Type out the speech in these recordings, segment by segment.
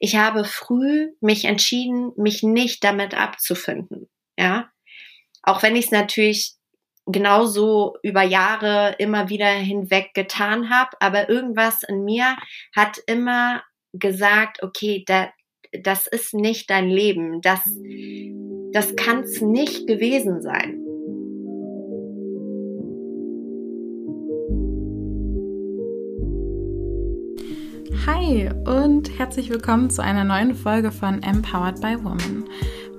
ich habe früh mich entschieden, mich nicht damit abzufinden. Ja, auch wenn ich es natürlich genauso über Jahre immer wieder hinweg getan habe, aber irgendwas in mir hat immer gesagt, okay, da, das ist nicht dein Leben, das, das kann es nicht gewesen sein. Hi und herzlich willkommen zu einer neuen Folge von Empowered by Woman.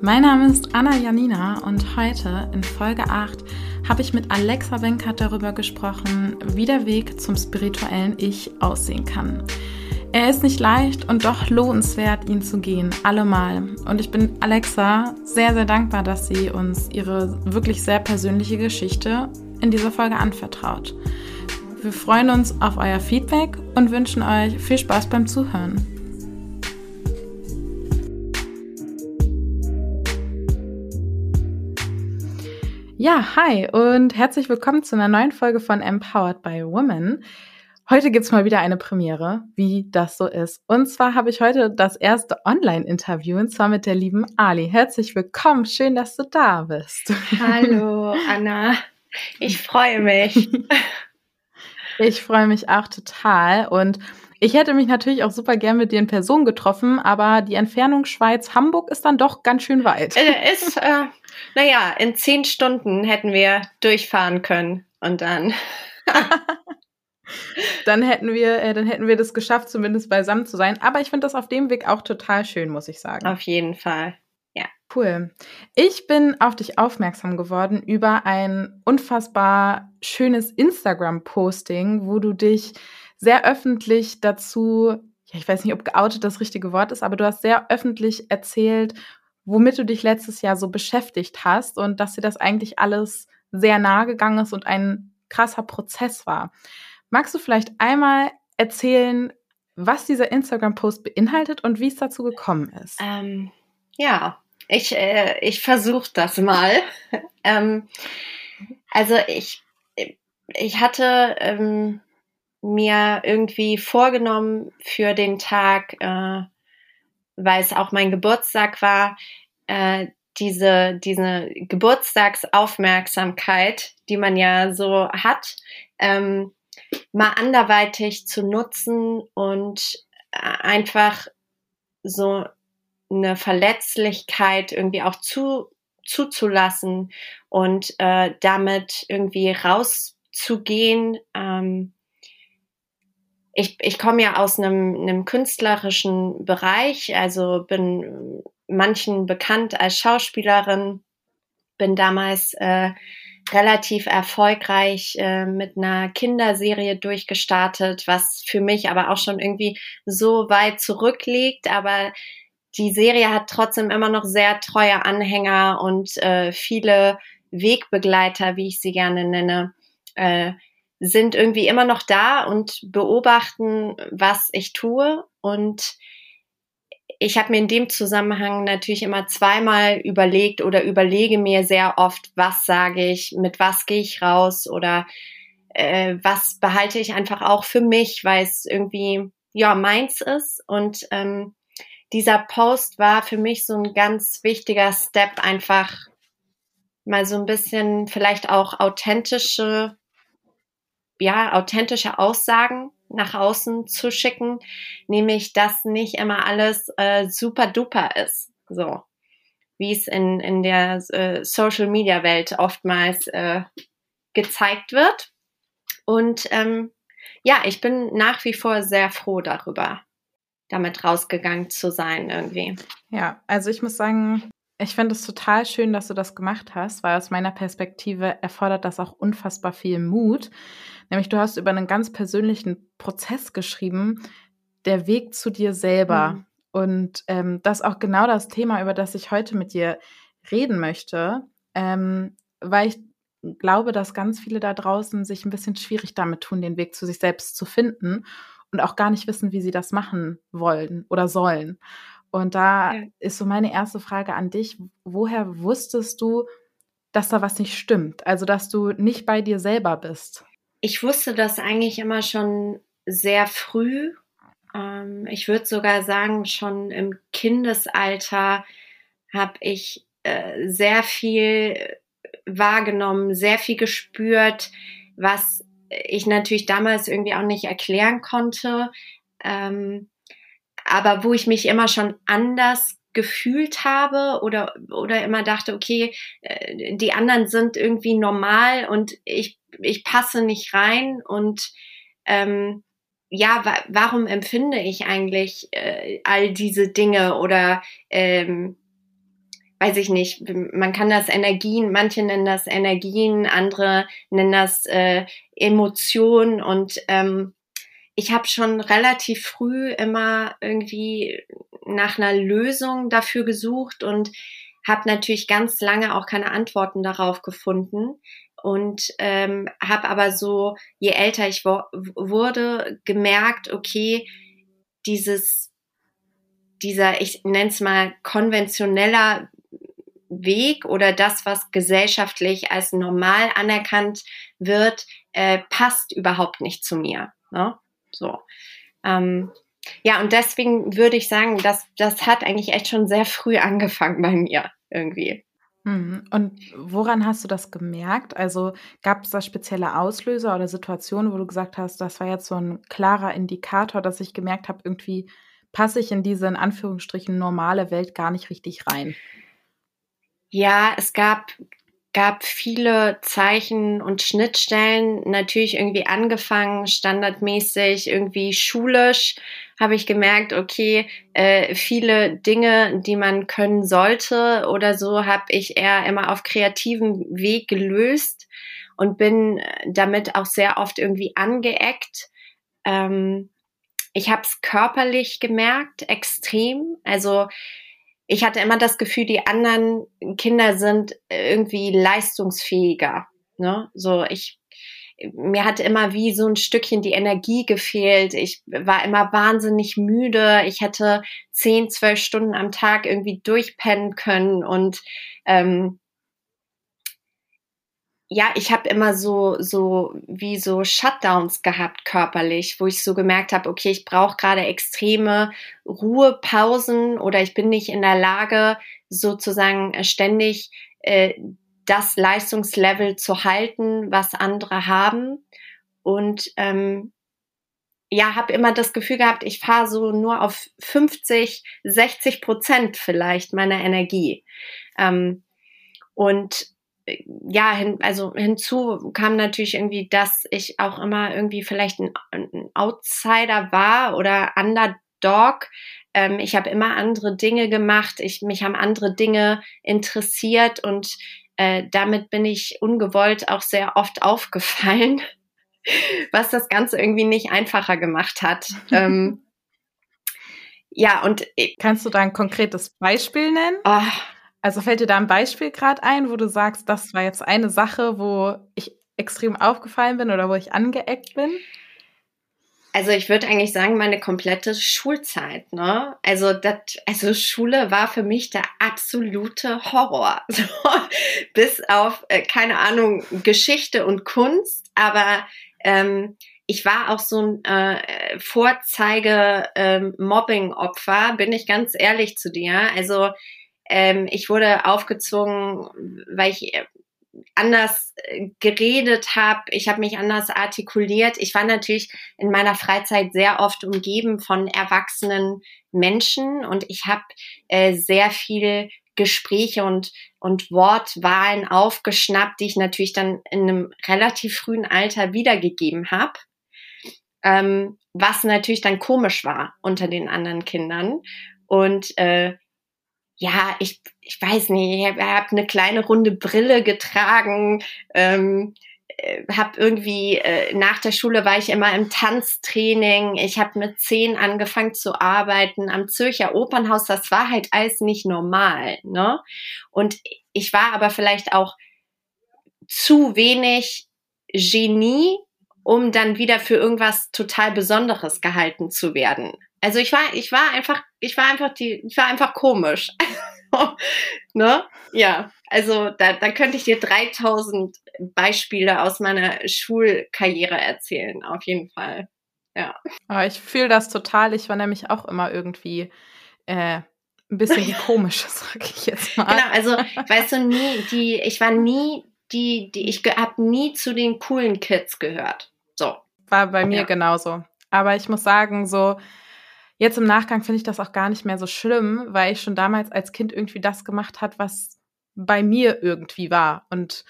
Mein Name ist Anna Janina und heute in Folge 8 habe ich mit Alexa Wenkert darüber gesprochen, wie der Weg zum spirituellen Ich aussehen kann. Er ist nicht leicht und doch lohnenswert, ihn zu gehen, allemal. Und ich bin Alexa sehr, sehr dankbar, dass sie uns ihre wirklich sehr persönliche Geschichte in dieser Folge anvertraut. Wir freuen uns auf euer Feedback und wünschen euch viel Spaß beim Zuhören. Ja, hi und herzlich willkommen zu einer neuen Folge von Empowered by Women. Heute gibt's mal wieder eine Premiere, wie das so ist. Und zwar habe ich heute das erste Online-Interview und zwar mit der lieben Ali. Herzlich willkommen, schön, dass du da bist. Hallo, Anna. Ich freue mich. Ich freue mich auch total und ich hätte mich natürlich auch super gern mit dir in Person getroffen, aber die Entfernung Schweiz-Hamburg ist dann doch ganz schön weit. Äh, ist, äh, naja, in zehn Stunden hätten wir durchfahren können und dann. dann hätten wir, äh, dann hätten wir das geschafft, zumindest beisammen zu sein. Aber ich finde das auf dem Weg auch total schön, muss ich sagen. Auf jeden Fall. Cool. Ich bin auf dich aufmerksam geworden über ein unfassbar schönes Instagram-Posting, wo du dich sehr öffentlich dazu, ja, ich weiß nicht, ob geoutet das richtige Wort ist, aber du hast sehr öffentlich erzählt, womit du dich letztes Jahr so beschäftigt hast und dass dir das eigentlich alles sehr nahe gegangen ist und ein krasser Prozess war. Magst du vielleicht einmal erzählen, was dieser Instagram-Post beinhaltet und wie es dazu gekommen ist? Ähm, ja, ich, äh, ich versuche das mal. ähm, also ich, ich hatte ähm, mir irgendwie vorgenommen für den Tag, äh, weil es auch mein Geburtstag war, äh, diese, diese Geburtstagsaufmerksamkeit, die man ja so hat, ähm, mal anderweitig zu nutzen und äh, einfach so eine Verletzlichkeit irgendwie auch zu, zuzulassen und äh, damit irgendwie rauszugehen. Ähm, ich, ich komme ja aus einem, einem künstlerischen Bereich, also bin manchen bekannt als Schauspielerin, bin damals äh, relativ erfolgreich äh, mit einer Kinderserie durchgestartet, was für mich aber auch schon irgendwie so weit zurückliegt, aber die Serie hat trotzdem immer noch sehr treue Anhänger und äh, viele Wegbegleiter, wie ich sie gerne nenne, äh, sind irgendwie immer noch da und beobachten, was ich tue. Und ich habe mir in dem Zusammenhang natürlich immer zweimal überlegt oder überlege mir sehr oft, was sage ich, mit was gehe ich raus oder äh, was behalte ich einfach auch für mich, weil es irgendwie ja meins ist. Und ähm, dieser Post war für mich so ein ganz wichtiger Step, einfach mal so ein bisschen vielleicht auch authentische, ja, authentische Aussagen nach außen zu schicken, nämlich, dass nicht immer alles äh, super duper ist, so wie es in, in der äh, Social Media Welt oftmals äh, gezeigt wird. Und ähm, ja, ich bin nach wie vor sehr froh darüber damit rausgegangen zu sein irgendwie. Ja, also ich muss sagen, ich finde es total schön, dass du das gemacht hast, weil aus meiner Perspektive erfordert das auch unfassbar viel Mut. Nämlich du hast über einen ganz persönlichen Prozess geschrieben, der Weg zu dir selber. Mhm. Und ähm, das ist auch genau das Thema, über das ich heute mit dir reden möchte, ähm, weil ich glaube, dass ganz viele da draußen sich ein bisschen schwierig damit tun, den Weg zu sich selbst zu finden und auch gar nicht wissen, wie sie das machen wollen oder sollen. Und da ja. ist so meine erste Frage an dich, woher wusstest du, dass da was nicht stimmt? Also, dass du nicht bei dir selber bist? Ich wusste das eigentlich immer schon sehr früh. Ähm, ich würde sogar sagen, schon im Kindesalter habe ich äh, sehr viel wahrgenommen, sehr viel gespürt, was ich natürlich damals irgendwie auch nicht erklären konnte, ähm, aber wo ich mich immer schon anders gefühlt habe oder oder immer dachte, okay, äh, die anderen sind irgendwie normal und ich ich passe nicht rein und ähm, ja, wa warum empfinde ich eigentlich äh, all diese Dinge oder ähm, weiß ich nicht, man kann das Energien, manche nennen das Energien, andere nennen das äh, Emotionen und ähm, ich habe schon relativ früh immer irgendwie nach einer Lösung dafür gesucht und habe natürlich ganz lange auch keine Antworten darauf gefunden und ähm, habe aber so, je älter ich wurde, gemerkt, okay, dieses, dieser, ich nenne es mal konventioneller Weg oder das, was gesellschaftlich als normal anerkannt wird, äh, passt überhaupt nicht zu mir. Ne? So. Ähm, ja, und deswegen würde ich sagen, dass das hat eigentlich echt schon sehr früh angefangen bei mir irgendwie. Mhm. Und woran hast du das gemerkt? Also gab es da spezielle Auslöser oder Situationen, wo du gesagt hast, das war jetzt so ein klarer Indikator, dass ich gemerkt habe, irgendwie passe ich in diese in Anführungsstrichen normale Welt gar nicht richtig rein? Ja, es gab gab viele Zeichen und Schnittstellen, natürlich irgendwie angefangen, standardmäßig, irgendwie schulisch, habe ich gemerkt, okay, äh, viele Dinge, die man können sollte oder so, habe ich eher immer auf kreativem Weg gelöst und bin damit auch sehr oft irgendwie angeeckt. Ähm, ich habe es körperlich gemerkt, extrem. Also ich hatte immer das Gefühl, die anderen Kinder sind irgendwie leistungsfähiger. Ne? So, ich, mir hatte immer wie so ein Stückchen die Energie gefehlt. Ich war immer wahnsinnig müde. Ich hätte zehn, zwölf Stunden am Tag irgendwie durchpennen können und ähm, ja, ich habe immer so so wie so Shutdowns gehabt körperlich, wo ich so gemerkt habe, okay, ich brauche gerade extreme Ruhepausen oder ich bin nicht in der Lage, sozusagen ständig äh, das Leistungslevel zu halten, was andere haben. Und ähm, ja, habe immer das Gefühl gehabt, ich fahre so nur auf 50, 60 Prozent vielleicht meiner Energie. Ähm, und ja, hin, also hinzu kam natürlich irgendwie, dass ich auch immer irgendwie vielleicht ein, ein Outsider war oder Underdog. Ähm, ich habe immer andere Dinge gemacht, ich, mich haben andere Dinge interessiert und äh, damit bin ich ungewollt auch sehr oft aufgefallen, was das Ganze irgendwie nicht einfacher gemacht hat. ähm, ja, und kannst du da ein konkretes Beispiel nennen? Oh, also fällt dir da ein Beispiel gerade ein, wo du sagst, das war jetzt eine Sache, wo ich extrem aufgefallen bin oder wo ich angeeckt bin? Also ich würde eigentlich sagen, meine komplette Schulzeit, ne? Also das, also Schule war für mich der absolute Horror. So, bis auf, äh, keine Ahnung, Geschichte und Kunst, aber ähm, ich war auch so ein äh, Vorzeige-Mobbing-Opfer, ähm, bin ich ganz ehrlich zu dir. Also ähm, ich wurde aufgezogen, weil ich äh, anders äh, geredet habe, ich habe mich anders artikuliert. Ich war natürlich in meiner Freizeit sehr oft umgeben von erwachsenen Menschen und ich habe äh, sehr viel Gespräche und, und Wortwahlen aufgeschnappt, die ich natürlich dann in einem relativ frühen Alter wiedergegeben habe. Ähm, was natürlich dann komisch war unter den anderen Kindern. Und äh, ja, ich, ich weiß nicht, ich habe hab eine kleine runde Brille getragen, ähm, äh, habe irgendwie äh, nach der Schule war ich immer im Tanztraining. Ich habe mit zehn angefangen zu arbeiten am Zürcher Opernhaus. Das war halt alles nicht normal, ne? Und ich war aber vielleicht auch zu wenig Genie, um dann wieder für irgendwas total Besonderes gehalten zu werden. Also ich war, ich war einfach, ich war einfach die, ich war einfach komisch. ne? Ja, also da, da könnte ich dir 3000 Beispiele aus meiner Schulkarriere erzählen, auf jeden Fall. Ja. Aber ich fühle das total. Ich war nämlich auch immer irgendwie äh, ein bisschen die komische, sag ich jetzt mal. Genau, also weißt du, nie, die, ich war nie, die, die, ich habe nie zu den coolen Kids gehört. So. War bei mir ja. genauso. Aber ich muss sagen, so, jetzt im Nachgang finde ich das auch gar nicht mehr so schlimm, weil ich schon damals als Kind irgendwie das gemacht hat, was bei mir irgendwie war. Und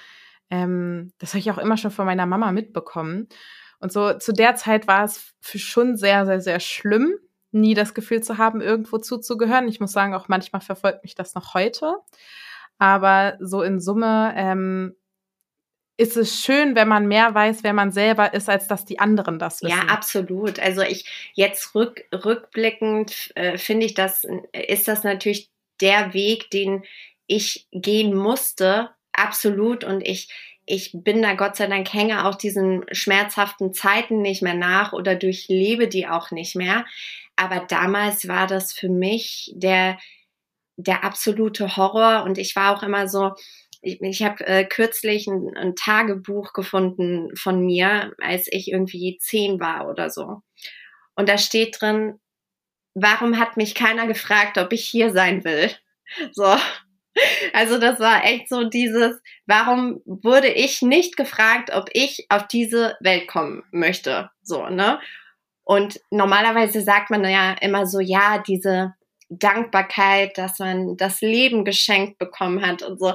ähm, das habe ich auch immer schon von meiner Mama mitbekommen. Und so zu der Zeit war es für schon sehr, sehr, sehr schlimm, nie das Gefühl zu haben, irgendwo zuzugehören. Ich muss sagen, auch manchmal verfolgt mich das noch heute. Aber so in Summe ähm, ist es schön, wenn man mehr weiß, wer man selber ist, als dass die anderen das wissen. Ja, absolut. Also ich jetzt rück, rückblickend äh, finde ich das, ist das natürlich der Weg, den ich gehen musste, absolut. Und ich, ich bin da Gott sei Dank hänge auch diesen schmerzhaften Zeiten nicht mehr nach oder durchlebe die auch nicht mehr. Aber damals war das für mich der, der absolute Horror und ich war auch immer so, ich, ich habe äh, kürzlich ein, ein Tagebuch gefunden von mir, als ich irgendwie zehn war oder so. Und da steht drin, warum hat mich keiner gefragt, ob ich hier sein will? So. Also das war echt so dieses, warum wurde ich nicht gefragt, ob ich auf diese Welt kommen möchte? So, ne? Und normalerweise sagt man ja immer so, ja, diese Dankbarkeit, dass man das Leben geschenkt bekommen hat und so.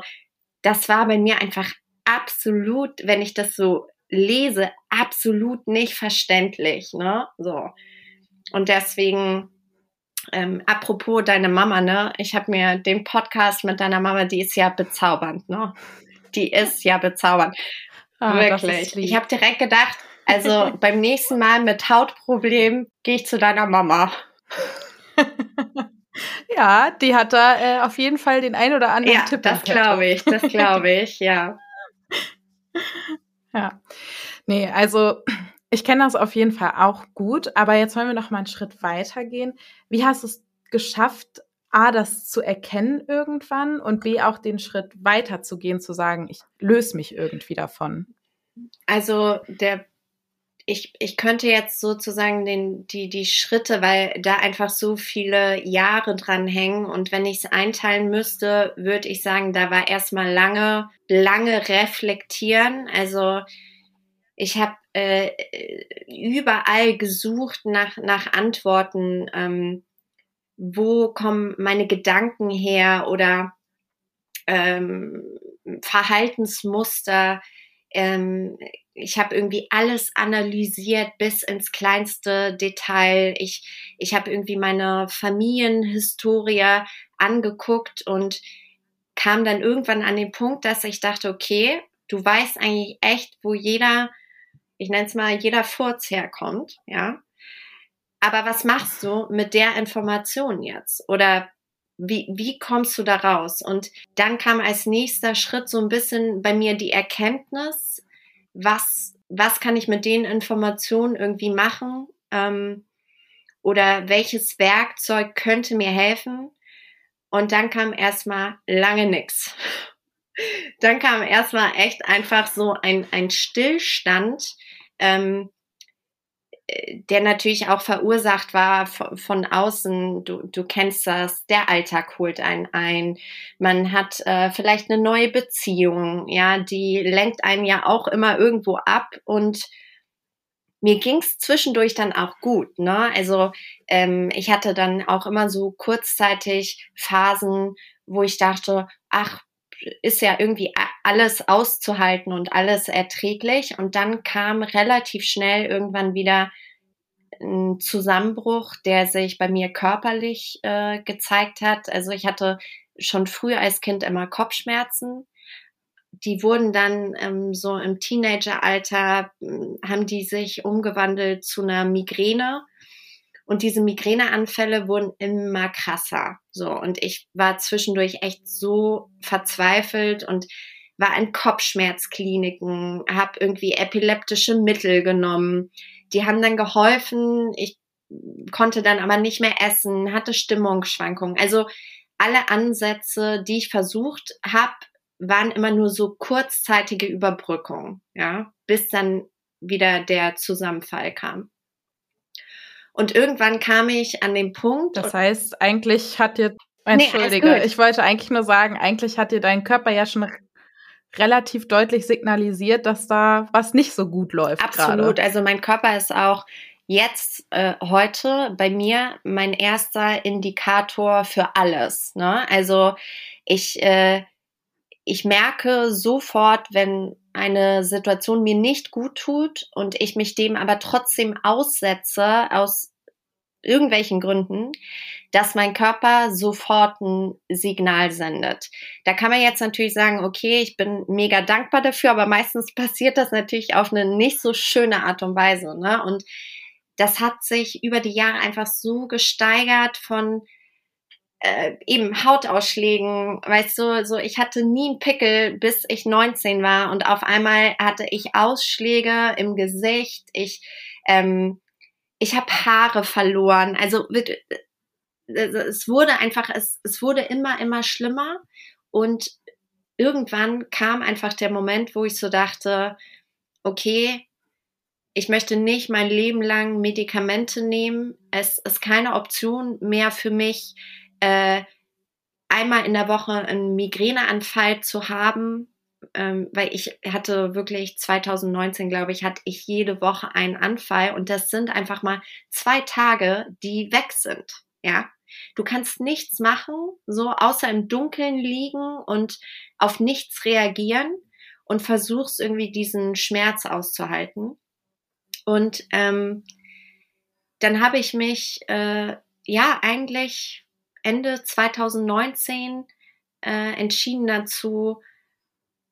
Das war bei mir einfach absolut, wenn ich das so lese, absolut nicht verständlich, ne? So. Und deswegen, ähm, apropos deine Mama, ne? Ich habe mir den Podcast mit deiner Mama, die ist ja bezaubernd, ne? Die ist ja bezaubernd. Ah, Wirklich. Ich habe direkt gedacht, also beim nächsten Mal mit Hautproblemen gehe ich zu deiner Mama. Ja, die hat da äh, auf jeden Fall den ein oder anderen ja, Tipp. Das glaube ich, das glaube ich, ja. Ja. Nee, also ich kenne das auf jeden Fall auch gut, aber jetzt wollen wir noch mal einen Schritt weiter gehen. Wie hast du es geschafft, A, das zu erkennen irgendwann und B, auch den Schritt weiter zu gehen, zu sagen, ich löse mich irgendwie davon? Also der ich, ich könnte jetzt sozusagen den, die, die Schritte, weil da einfach so viele Jahre dran hängen. Und wenn ich es einteilen müsste, würde ich sagen, da war erstmal lange, lange reflektieren. Also ich habe äh, überall gesucht nach, nach Antworten. Ähm, wo kommen meine Gedanken her oder ähm, Verhaltensmuster? Ähm, ich habe irgendwie alles analysiert bis ins kleinste Detail. Ich, ich habe irgendwie meine Familienhistorie angeguckt und kam dann irgendwann an den Punkt, dass ich dachte, okay, du weißt eigentlich echt, wo jeder, ich nenne es mal, jeder Furz herkommt, ja. Aber was machst du mit der Information jetzt? Oder wie, wie kommst du da raus? Und dann kam als nächster Schritt so ein bisschen bei mir die Erkenntnis, was, was kann ich mit den Informationen irgendwie machen ähm, oder welches Werkzeug könnte mir helfen. Und dann kam erstmal lange nix. Dann kam erstmal echt einfach so ein, ein Stillstand, ähm, der natürlich auch verursacht war von, von außen. Du, du kennst das, der Alltag holt einen ein. Man hat äh, vielleicht eine neue Beziehung, ja, die lenkt einen ja auch immer irgendwo ab und mir ging's zwischendurch dann auch gut, ne? Also ähm, ich hatte dann auch immer so kurzzeitig Phasen, wo ich dachte, ach, ist ja irgendwie alles auszuhalten und alles erträglich. Und dann kam relativ schnell irgendwann wieder ein Zusammenbruch, der sich bei mir körperlich äh, gezeigt hat. Also ich hatte schon früh als Kind immer Kopfschmerzen. Die wurden dann ähm, so im Teenageralter, hm, haben die sich umgewandelt zu einer Migräne. Und diese Migräneanfälle wurden immer krasser. So, und ich war zwischendurch echt so verzweifelt und war in Kopfschmerzkliniken, habe irgendwie epileptische Mittel genommen. Die haben dann geholfen. Ich konnte dann aber nicht mehr essen, hatte Stimmungsschwankungen. Also alle Ansätze, die ich versucht habe, waren immer nur so kurzzeitige Überbrückungen, ja, bis dann wieder der Zusammenfall kam. Und irgendwann kam ich an den Punkt. Das heißt, eigentlich hat dir, entschuldige, nee, ich wollte eigentlich nur sagen, eigentlich hat dir dein Körper ja schon relativ deutlich signalisiert, dass da was nicht so gut läuft. Absolut. Grade. Also mein Körper ist auch jetzt äh, heute bei mir mein erster Indikator für alles. Ne? Also ich, äh, ich merke sofort, wenn eine Situation mir nicht gut tut und ich mich dem aber trotzdem aussetze aus irgendwelchen Gründen, dass mein Körper sofort ein Signal sendet. Da kann man jetzt natürlich sagen, okay, ich bin mega dankbar dafür, aber meistens passiert das natürlich auf eine nicht so schöne Art und Weise. Ne? Und das hat sich über die Jahre einfach so gesteigert von äh, eben Hautausschlägen, weißt du, so ich hatte nie einen Pickel, bis ich 19 war. Und auf einmal hatte ich Ausschläge im Gesicht, ich ähm, ich habe Haare verloren, also äh, es wurde einfach, es, es wurde immer, immer schlimmer. Und irgendwann kam einfach der Moment, wo ich so dachte, okay, ich möchte nicht mein Leben lang Medikamente nehmen. Es ist keine Option mehr für mich, äh, einmal in der Woche einen Migräneanfall zu haben, ähm, weil ich hatte wirklich 2019, glaube ich, hatte ich jede Woche einen Anfall und das sind einfach mal zwei Tage, die weg sind. Ja, du kannst nichts machen, so außer im Dunkeln liegen und auf nichts reagieren und versuchst irgendwie diesen Schmerz auszuhalten. Und ähm, dann habe ich mich äh, ja eigentlich Ende 2019 äh, entschieden dazu,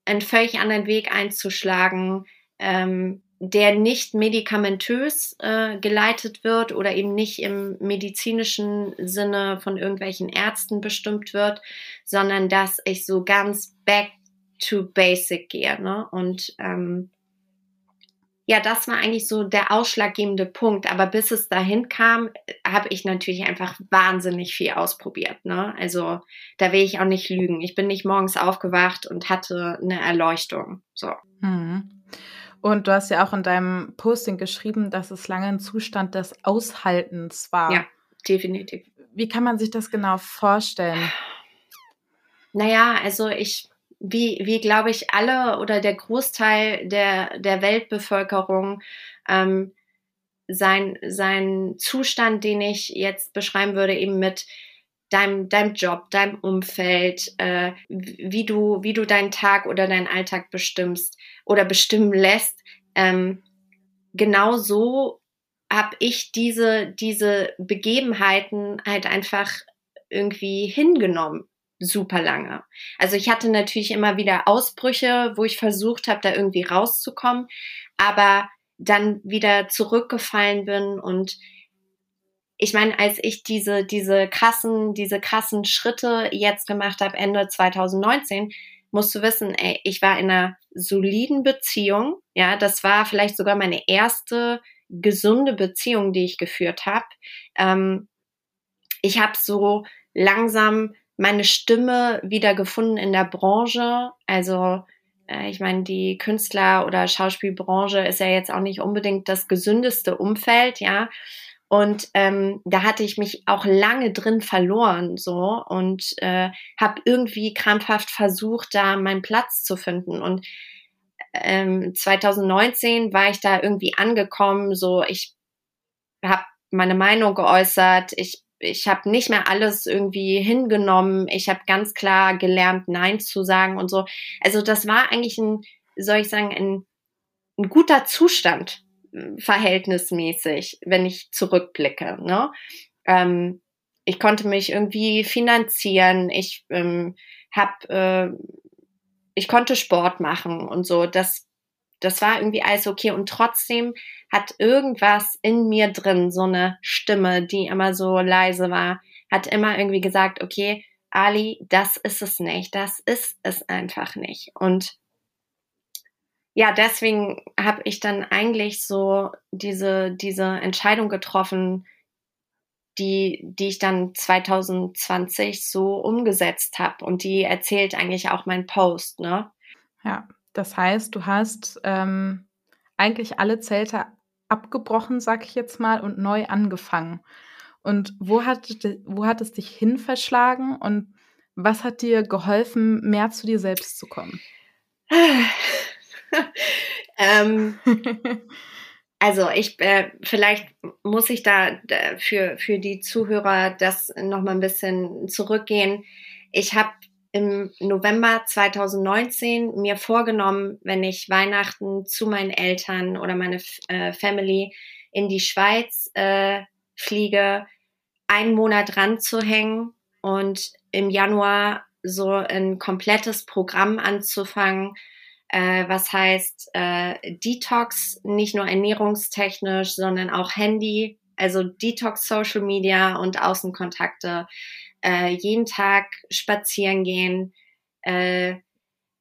einen völlig anderen Weg einzuschlagen, ähm, der nicht medikamentös äh, geleitet wird oder eben nicht im medizinischen Sinne von irgendwelchen Ärzten bestimmt wird, sondern dass ich so ganz back to basic gehe. Ne? Und ähm, ja, das war eigentlich so der ausschlaggebende Punkt. Aber bis es dahin kam, habe ich natürlich einfach wahnsinnig viel ausprobiert. Ne? Also da will ich auch nicht lügen. Ich bin nicht morgens aufgewacht und hatte eine Erleuchtung. So. Mhm. Und du hast ja auch in deinem Posting geschrieben, dass es lange ein Zustand des Aushaltens war. Ja, definitiv. Wie kann man sich das genau vorstellen? Naja, also ich wie, wie glaube ich, alle oder der Großteil der, der Weltbevölkerung ähm, sein, sein Zustand, den ich jetzt beschreiben würde, eben mit deinem, deinem Job, deinem Umfeld, äh, wie, du, wie du deinen Tag oder deinen Alltag bestimmst oder bestimmen lässt. Ähm, genau so habe ich diese, diese Begebenheiten halt einfach irgendwie hingenommen super lange. Also ich hatte natürlich immer wieder Ausbrüche, wo ich versucht habe, da irgendwie rauszukommen, aber dann wieder zurückgefallen bin und ich meine, als ich diese, diese krassen, diese krassen Schritte jetzt gemacht habe, Ende 2019, musst du wissen, ey, ich war in einer soliden Beziehung. Ja, das war vielleicht sogar meine erste gesunde Beziehung, die ich geführt habe. Ähm, ich habe so langsam meine Stimme wieder gefunden in der Branche. Also äh, ich meine, die Künstler- oder Schauspielbranche ist ja jetzt auch nicht unbedingt das gesündeste Umfeld, ja. Und ähm, da hatte ich mich auch lange drin verloren, so und äh, habe irgendwie krampfhaft versucht, da meinen Platz zu finden. Und ähm, 2019 war ich da irgendwie angekommen, so ich habe meine Meinung geäußert, ich ich habe nicht mehr alles irgendwie hingenommen. Ich habe ganz klar gelernt, Nein zu sagen und so. Also das war eigentlich ein, soll ich sagen, ein, ein guter Zustand hm, verhältnismäßig, wenn ich zurückblicke. Ne? Ähm, ich konnte mich irgendwie finanzieren. Ich ähm, habe, äh, ich konnte Sport machen und so. Das das war irgendwie alles okay und trotzdem hat irgendwas in mir drin, so eine Stimme, die immer so leise war, hat immer irgendwie gesagt, okay, Ali, das ist es nicht, das ist es einfach nicht. Und ja, deswegen habe ich dann eigentlich so diese, diese Entscheidung getroffen, die, die ich dann 2020 so umgesetzt habe. Und die erzählt eigentlich auch mein Post, ne? Ja, das heißt, du hast ähm, eigentlich alle Zelte abgebrochen, sag ich jetzt mal, und neu angefangen. Und wo hat, wo hat es dich hin verschlagen und was hat dir geholfen, mehr zu dir selbst zu kommen? ähm, also ich, äh, vielleicht muss ich da für, für die Zuhörer das nochmal ein bisschen zurückgehen. Ich habe im November 2019 mir vorgenommen, wenn ich Weihnachten zu meinen Eltern oder meine äh, Family in die Schweiz äh, fliege, einen Monat ranzuhängen und im Januar so ein komplettes Programm anzufangen, äh, was heißt äh, Detox, nicht nur ernährungstechnisch, sondern auch Handy, also Detox Social Media und Außenkontakte, äh, jeden Tag spazieren gehen, äh,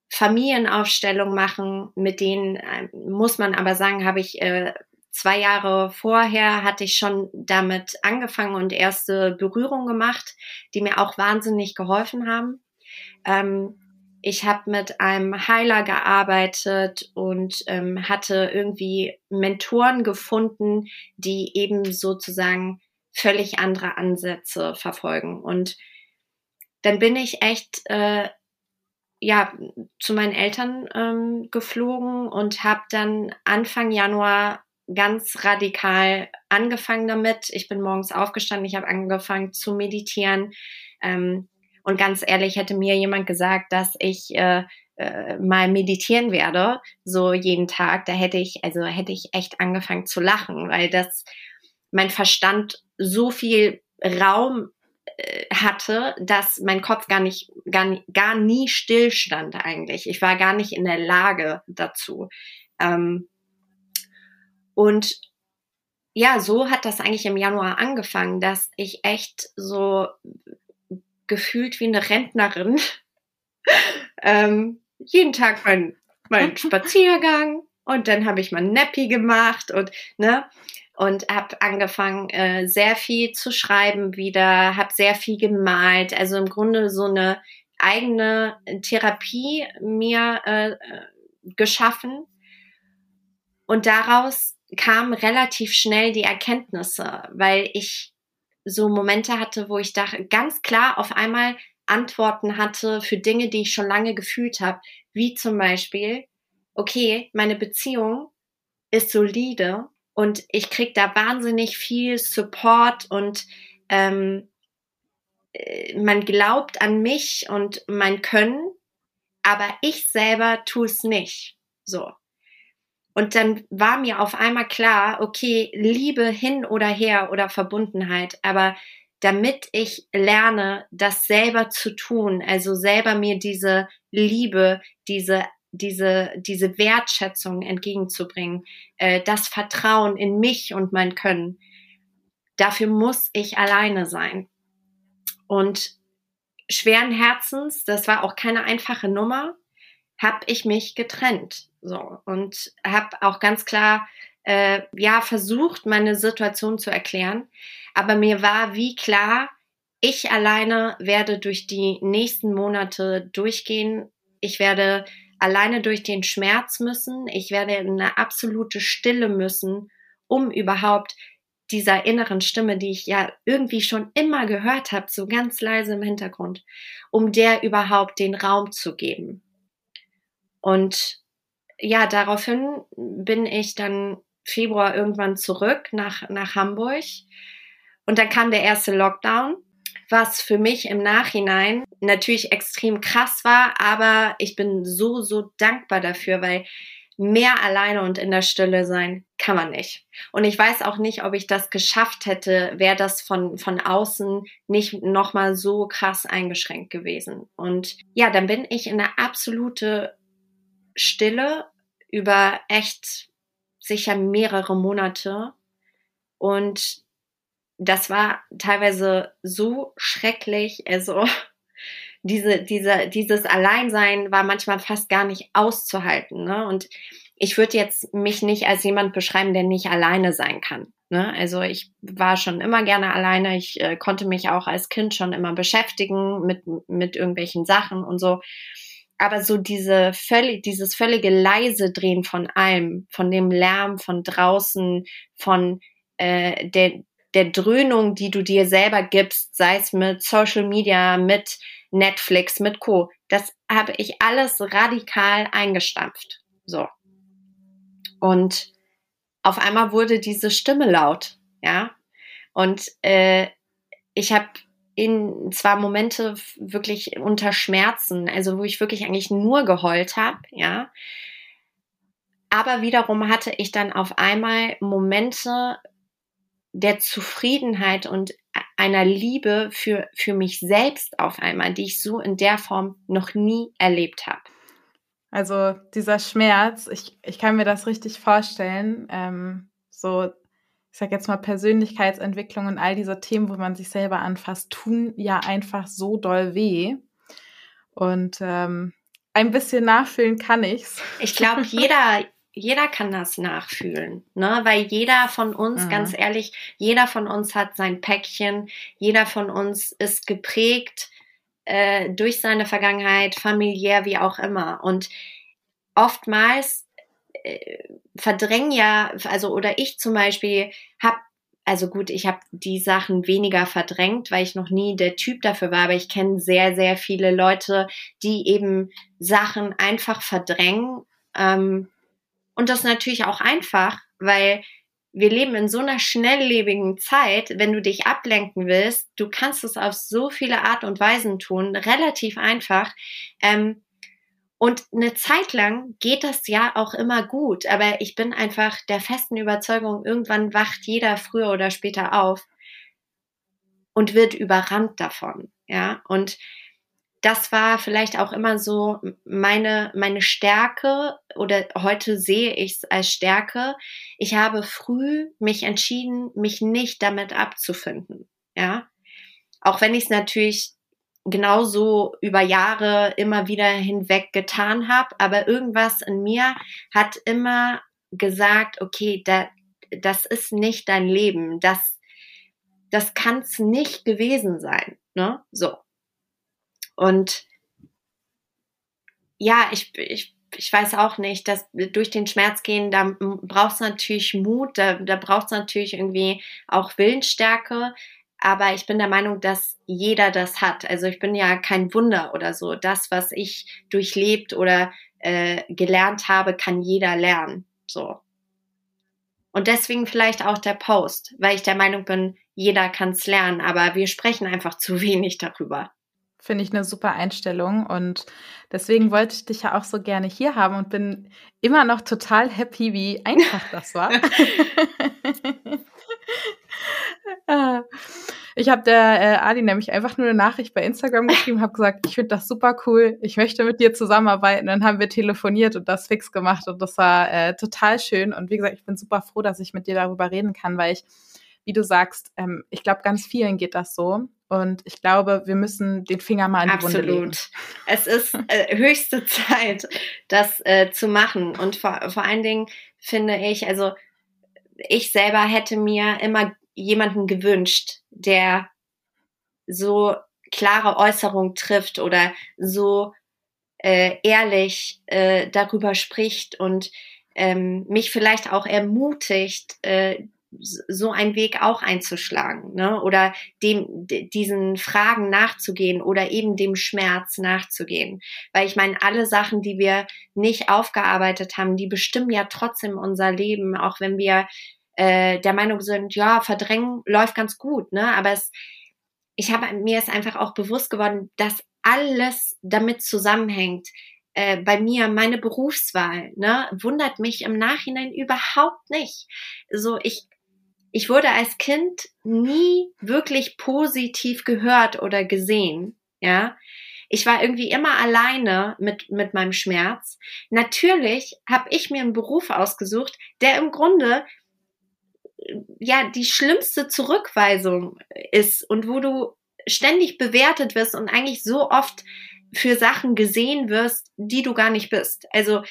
Familienaufstellung machen, mit denen äh, muss man aber sagen, habe ich äh, zwei Jahre vorher hatte ich schon damit angefangen und erste Berührungen gemacht, die mir auch wahnsinnig geholfen haben. Ähm, ich habe mit einem Heiler gearbeitet und ähm, hatte irgendwie Mentoren gefunden, die eben sozusagen völlig andere Ansätze verfolgen. Und dann bin ich echt äh, ja zu meinen Eltern ähm, geflogen und habe dann Anfang Januar ganz radikal angefangen damit. Ich bin morgens aufgestanden, ich habe angefangen zu meditieren. Ähm, und ganz ehrlich, hätte mir jemand gesagt, dass ich äh, äh, mal meditieren werde, so jeden Tag, da hätte ich, also hätte ich echt angefangen zu lachen, weil das mein Verstand so viel Raum äh, hatte, dass mein Kopf gar nicht, gar, gar nie stillstand eigentlich. Ich war gar nicht in der Lage dazu. Ähm, und ja, so hat das eigentlich im Januar angefangen, dass ich echt so gefühlt wie eine Rentnerin ähm, jeden Tag mein, mein Spaziergang und dann habe ich mal Nappy gemacht und ne und habe angefangen äh, sehr viel zu schreiben wieder, habe sehr viel gemalt, also im Grunde so eine eigene Therapie mir äh, geschaffen. Und daraus kamen relativ schnell die Erkenntnisse, weil ich so Momente hatte, wo ich dachte, ganz klar auf einmal Antworten hatte für Dinge, die ich schon lange gefühlt habe, wie zum Beispiel, okay, meine Beziehung ist solide und ich krieg da wahnsinnig viel Support und ähm, äh, man glaubt an mich und mein Können, aber ich selber tue es nicht. So. Und dann war mir auf einmal klar, okay, Liebe hin oder her oder Verbundenheit, aber damit ich lerne, das selber zu tun, also selber mir diese Liebe, diese diese diese Wertschätzung entgegenzubringen, äh, das Vertrauen in mich und mein Können. Dafür muss ich alleine sein. Und schweren Herzens, das war auch keine einfache Nummer, habe ich mich getrennt. So und habe auch ganz klar äh, ja versucht, meine Situation zu erklären, aber mir war wie klar, ich alleine werde durch die nächsten Monate durchgehen. Ich werde alleine durch den Schmerz müssen. Ich werde in eine absolute Stille müssen, um überhaupt dieser inneren Stimme, die ich ja irgendwie schon immer gehört habe, so ganz leise im Hintergrund, um der überhaupt den Raum zu geben. Und ja, daraufhin bin ich dann Februar irgendwann zurück nach, nach Hamburg. Und dann kam der erste Lockdown, was für mich im Nachhinein natürlich extrem krass war, aber ich bin so, so dankbar dafür, weil mehr alleine und in der Stille sein kann man nicht. Und ich weiß auch nicht, ob ich das geschafft hätte, wäre das von, von außen nicht nochmal so krass eingeschränkt gewesen. Und ja, dann bin ich in eine absolute Stille über echt sicher mehrere Monate. Und das war teilweise so schrecklich. Also diese, diese, dieses Alleinsein war manchmal fast gar nicht auszuhalten. Ne? Und ich würde jetzt mich nicht als jemand beschreiben, der nicht alleine sein kann. Ne? Also ich war schon immer gerne alleine. Ich äh, konnte mich auch als Kind schon immer beschäftigen mit, mit irgendwelchen Sachen und so. aber so diese völlig, dieses völlige leise Drehen von allem, von dem Lärm von draußen, von äh, der, der Dröhnung, die du dir selber gibst, sei es mit Social Media, mit Netflix, mit Co. Das habe ich alles radikal eingestampft. So. Und auf einmal wurde diese Stimme laut, ja. Und äh, ich habe in zwar Momente wirklich unter Schmerzen, also wo ich wirklich eigentlich nur geheult habe, ja. Aber wiederum hatte ich dann auf einmal Momente der Zufriedenheit und einer Liebe für, für mich selbst auf einmal, die ich so in der Form noch nie erlebt habe. Also dieser Schmerz, ich, ich kann mir das richtig vorstellen, ähm, so, ich sag jetzt mal Persönlichkeitsentwicklung und all diese Themen, wo man sich selber anfasst, tun ja einfach so doll weh. Und ähm, ein bisschen nachfühlen kann ich's. Ich glaube, jeder, jeder kann das nachfühlen, ne? Weil jeder von uns, mhm. ganz ehrlich, jeder von uns hat sein Päckchen, jeder von uns ist geprägt äh, durch seine Vergangenheit, familiär, wie auch immer. Und oftmals äh, verdrängen ja, also oder ich zum Beispiel habe also gut, ich habe die Sachen weniger verdrängt, weil ich noch nie der Typ dafür war, aber ich kenne sehr, sehr viele Leute, die eben Sachen einfach verdrängen. Ähm, und das natürlich auch einfach, weil wir leben in so einer schnelllebigen Zeit, wenn du dich ablenken willst, du kannst es auf so viele Art und Weisen tun, relativ einfach. Ähm, und eine Zeit lang geht das ja auch immer gut, aber ich bin einfach der festen Überzeugung, irgendwann wacht jeder früher oder später auf und wird überrannt davon, ja. Und das war vielleicht auch immer so meine, meine Stärke oder heute sehe ich es als Stärke. Ich habe früh mich entschieden, mich nicht damit abzufinden. Ja. Auch wenn ich es natürlich genauso über Jahre immer wieder hinweg getan habe, aber irgendwas in mir hat immer gesagt, okay, da, das ist nicht dein Leben, das, das kann es nicht gewesen sein, ne? So. Und ja, ich, ich, ich weiß auch nicht, dass durch den Schmerz gehen, da braucht es natürlich Mut, da, da braucht es natürlich irgendwie auch Willensstärke. Aber ich bin der Meinung, dass jeder das hat. Also ich bin ja kein Wunder oder so. Das, was ich durchlebt oder äh, gelernt habe, kann jeder lernen. So. Und deswegen vielleicht auch der Post, weil ich der Meinung bin, jeder kann es lernen, aber wir sprechen einfach zu wenig darüber. Finde ich eine super Einstellung und deswegen wollte ich dich ja auch so gerne hier haben und bin immer noch total happy, wie einfach das war. Ah. ich habe der äh, Adi nämlich einfach nur eine Nachricht bei Instagram geschrieben, habe gesagt, ich finde das super cool, ich möchte mit dir zusammenarbeiten. Dann haben wir telefoniert und das fix gemacht und das war äh, total schön. Und wie gesagt, ich bin super froh, dass ich mit dir darüber reden kann, weil ich, wie du sagst, ähm, ich glaube, ganz vielen geht das so. Und ich glaube, wir müssen den Finger mal in die Absolut. Wunde legen. Es ist äh, höchste Zeit, das äh, zu machen. Und vor, vor allen Dingen finde ich, also ich selber hätte mir immer jemanden gewünscht, der so klare Äußerungen trifft oder so äh, ehrlich äh, darüber spricht und ähm, mich vielleicht auch ermutigt, äh, so einen Weg auch einzuschlagen, ne? Oder dem diesen Fragen nachzugehen oder eben dem Schmerz nachzugehen, weil ich meine, alle Sachen, die wir nicht aufgearbeitet haben, die bestimmen ja trotzdem unser Leben, auch wenn wir äh, der Meinung sind, ja, verdrängen läuft ganz gut, ne? Aber es, ich habe mir ist einfach auch bewusst geworden, dass alles damit zusammenhängt, äh, bei mir meine Berufswahl, ne, wundert mich im Nachhinein überhaupt nicht. So, ich ich wurde als Kind nie wirklich positiv gehört oder gesehen, ja. Ich war irgendwie immer alleine mit, mit meinem Schmerz. Natürlich habe ich mir einen Beruf ausgesucht, der im Grunde ja die schlimmste Zurückweisung ist und wo du ständig bewertet wirst und eigentlich so oft für Sachen gesehen wirst, die du gar nicht bist. Also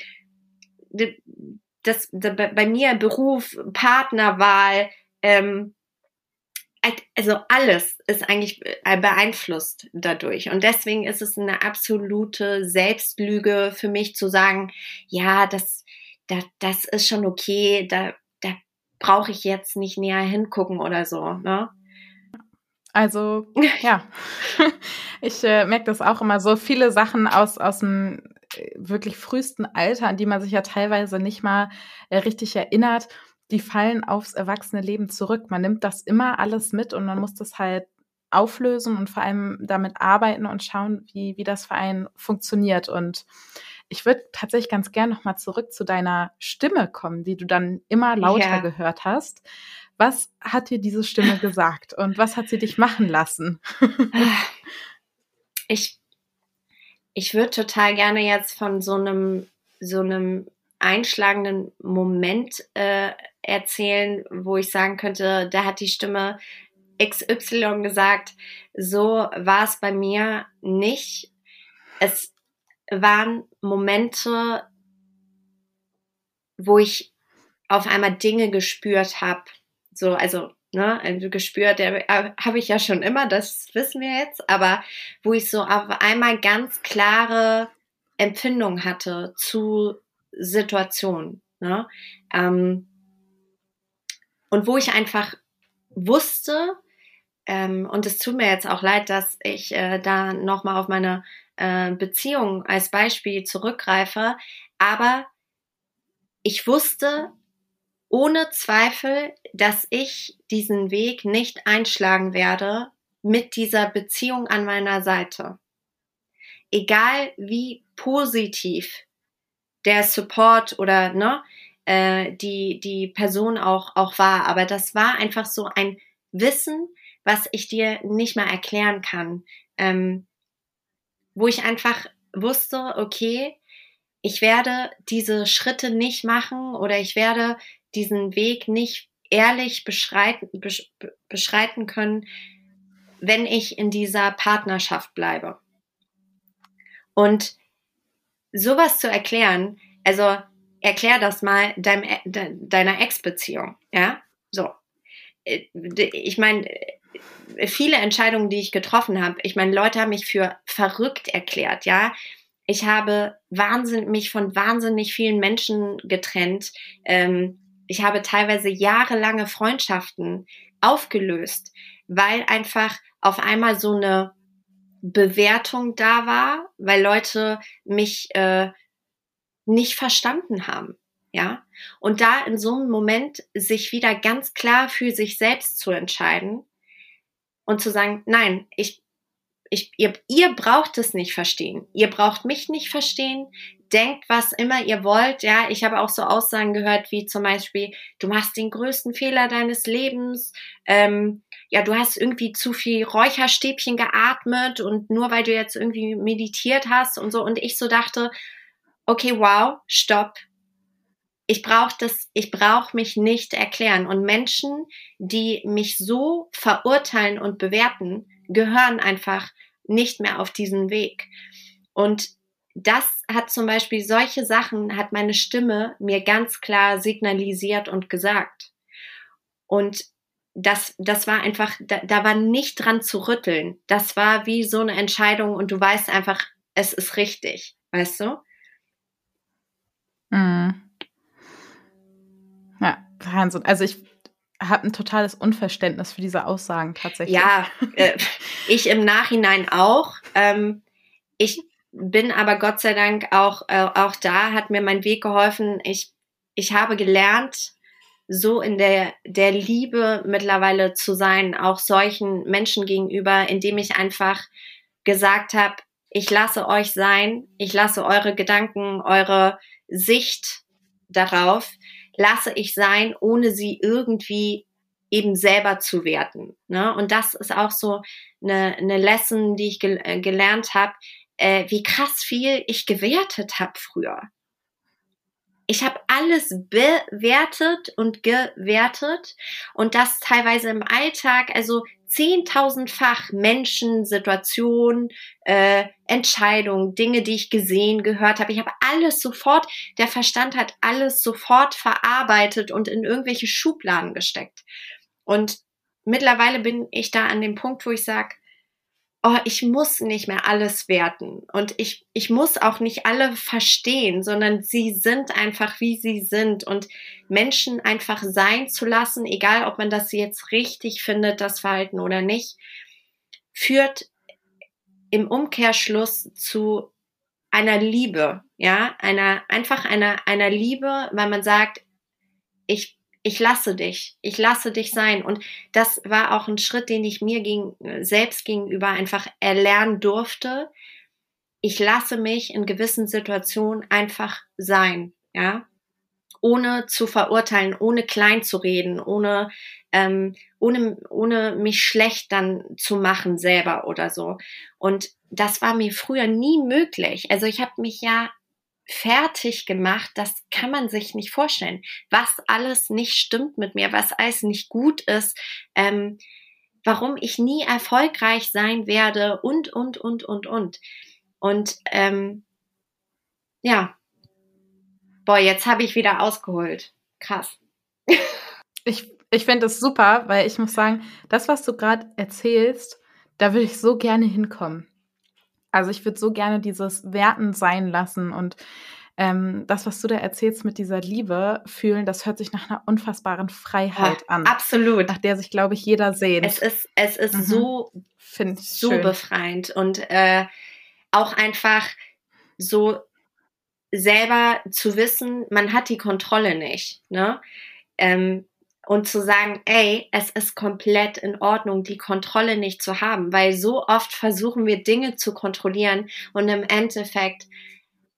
das, das bei mir Beruf, Partnerwahl, ähm, also alles ist eigentlich äh, beeinflusst dadurch. Und deswegen ist es eine absolute Selbstlüge für mich zu sagen, ja, das, das, das ist schon okay, da, da brauche ich jetzt nicht näher hingucken oder so. Ne? Also, ja, ich äh, merke das auch immer so. Viele Sachen aus, aus dem äh, wirklich frühesten Alter, an die man sich ja teilweise nicht mal äh, richtig erinnert die fallen aufs erwachsene Leben zurück. Man nimmt das immer alles mit und man muss das halt auflösen und vor allem damit arbeiten und schauen, wie, wie das für einen funktioniert. Und ich würde tatsächlich ganz gern nochmal zurück zu deiner Stimme kommen, die du dann immer lauter ja. gehört hast. Was hat dir diese Stimme gesagt und was hat sie dich machen lassen? ich ich würde total gerne jetzt von so einem so einem einschlagenden Moment äh, erzählen, wo ich sagen könnte, da hat die Stimme XY gesagt, so war es bei mir nicht. Es waren Momente, wo ich auf einmal Dinge gespürt habe. So, also, ne, also gespürt, habe ich ja schon immer, das wissen wir jetzt, aber wo ich so auf einmal ganz klare Empfindungen hatte zu Situationen. Ne? Ähm, und wo ich einfach wusste, ähm, und es tut mir jetzt auch leid, dass ich äh, da nochmal auf meine äh, Beziehung als Beispiel zurückgreife, aber ich wusste ohne Zweifel, dass ich diesen Weg nicht einschlagen werde mit dieser Beziehung an meiner Seite. Egal wie positiv der Support oder ne, äh, die, die Person auch, auch war. Aber das war einfach so ein Wissen, was ich dir nicht mal erklären kann. Ähm, wo ich einfach wusste, okay, ich werde diese Schritte nicht machen oder ich werde diesen Weg nicht ehrlich beschreiten, beschreiten können, wenn ich in dieser Partnerschaft bleibe. Und sowas zu erklären, also erklär das mal deinem, de, deiner Ex-Beziehung, ja? So. Äh, ich meine, viele Entscheidungen, die ich getroffen habe, ich meine, Leute haben mich für verrückt erklärt, ja? Ich habe Wahnsinn, mich von wahnsinnig vielen Menschen getrennt. Ähm, ich habe teilweise jahrelange Freundschaften aufgelöst, weil einfach auf einmal so eine Bewertung da war, weil Leute mich äh, nicht verstanden haben. Ja, und da in so einem Moment sich wieder ganz klar für sich selbst zu entscheiden und zu sagen, nein, ich, ich, ihr, ihr braucht es nicht verstehen. Ihr braucht mich nicht verstehen denkt, was immer ihr wollt. Ja, ich habe auch so Aussagen gehört, wie zum Beispiel, du machst den größten Fehler deines Lebens. Ähm, ja, du hast irgendwie zu viel Räucherstäbchen geatmet und nur weil du jetzt irgendwie meditiert hast und so. Und ich so dachte, okay, wow, stopp. Ich brauche das, ich brauche mich nicht erklären. Und Menschen, die mich so verurteilen und bewerten, gehören einfach nicht mehr auf diesen Weg. Und das hat zum Beispiel solche Sachen, hat meine Stimme mir ganz klar signalisiert und gesagt. Und das, das war einfach, da, da war nicht dran zu rütteln. Das war wie so eine Entscheidung und du weißt einfach, es ist richtig, weißt du? Mhm. Ja, Wahnsinn. Also ich habe ein totales Unverständnis für diese Aussagen tatsächlich. Ja, äh, ich im Nachhinein auch. Ähm, ich bin aber Gott sei Dank auch, äh, auch da, hat mir mein Weg geholfen. Ich, ich habe gelernt, so in der, der Liebe mittlerweile zu sein, auch solchen Menschen gegenüber, indem ich einfach gesagt habe, ich lasse euch sein, ich lasse eure Gedanken, eure Sicht darauf, lasse ich sein, ohne sie irgendwie eben selber zu werten. Ne? Und das ist auch so eine, eine Lesson, die ich gel äh, gelernt habe, äh, wie krass viel ich gewertet habe früher. Ich habe alles bewertet und gewertet und das teilweise im Alltag, also zehntausendfach Menschen, Situationen, äh, Entscheidungen, Dinge, die ich gesehen, gehört habe. Ich habe alles sofort, der Verstand hat alles sofort verarbeitet und in irgendwelche Schubladen gesteckt. Und mittlerweile bin ich da an dem Punkt, wo ich sage, oh, ich muss nicht mehr alles werten. Und ich, ich muss auch nicht alle verstehen, sondern sie sind einfach, wie sie sind. Und Menschen einfach sein zu lassen, egal ob man das jetzt richtig findet, das Verhalten oder nicht, führt im Umkehrschluss zu einer Liebe, ja, einer, einfach einer, einer Liebe, weil man sagt, ich ich lasse dich, ich lasse dich sein. Und das war auch ein Schritt, den ich mir gegen, selbst gegenüber einfach erlernen durfte. Ich lasse mich in gewissen Situationen einfach sein, ja, ohne zu verurteilen, ohne klein zu reden, ohne, ähm, ohne, ohne mich schlecht dann zu machen selber oder so. Und das war mir früher nie möglich. Also ich habe mich ja fertig gemacht, das kann man sich nicht vorstellen. Was alles nicht stimmt mit mir, was alles nicht gut ist, ähm, warum ich nie erfolgreich sein werde und, und, und, und, und. Und ähm, ja, boah, jetzt habe ich wieder ausgeholt. Krass. ich ich finde es super, weil ich muss sagen, das, was du gerade erzählst, da würde ich so gerne hinkommen. Also ich würde so gerne dieses Werten sein lassen und ähm, das, was du da erzählst mit dieser Liebe fühlen, das hört sich nach einer unfassbaren Freiheit ja, an. Absolut. Nach der sich, glaube ich, jeder sehnt. Es ist, es ist mhm. so, so schön. befreiend und äh, auch einfach so selber zu wissen, man hat die Kontrolle nicht. Ne? Ähm, und zu sagen, ey, es ist komplett in Ordnung, die Kontrolle nicht zu haben, weil so oft versuchen wir Dinge zu kontrollieren und im Endeffekt,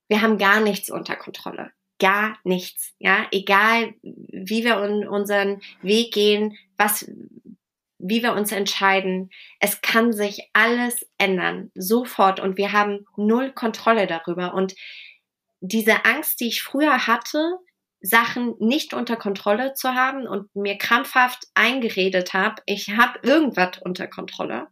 wir haben gar nichts unter Kontrolle. Gar nichts, ja, egal wie wir in unseren Weg gehen, was, wie wir uns entscheiden, es kann sich alles ändern, sofort. Und wir haben null Kontrolle darüber. Und diese Angst, die ich früher hatte, Sachen nicht unter Kontrolle zu haben und mir krampfhaft eingeredet habe, ich habe irgendwas unter Kontrolle.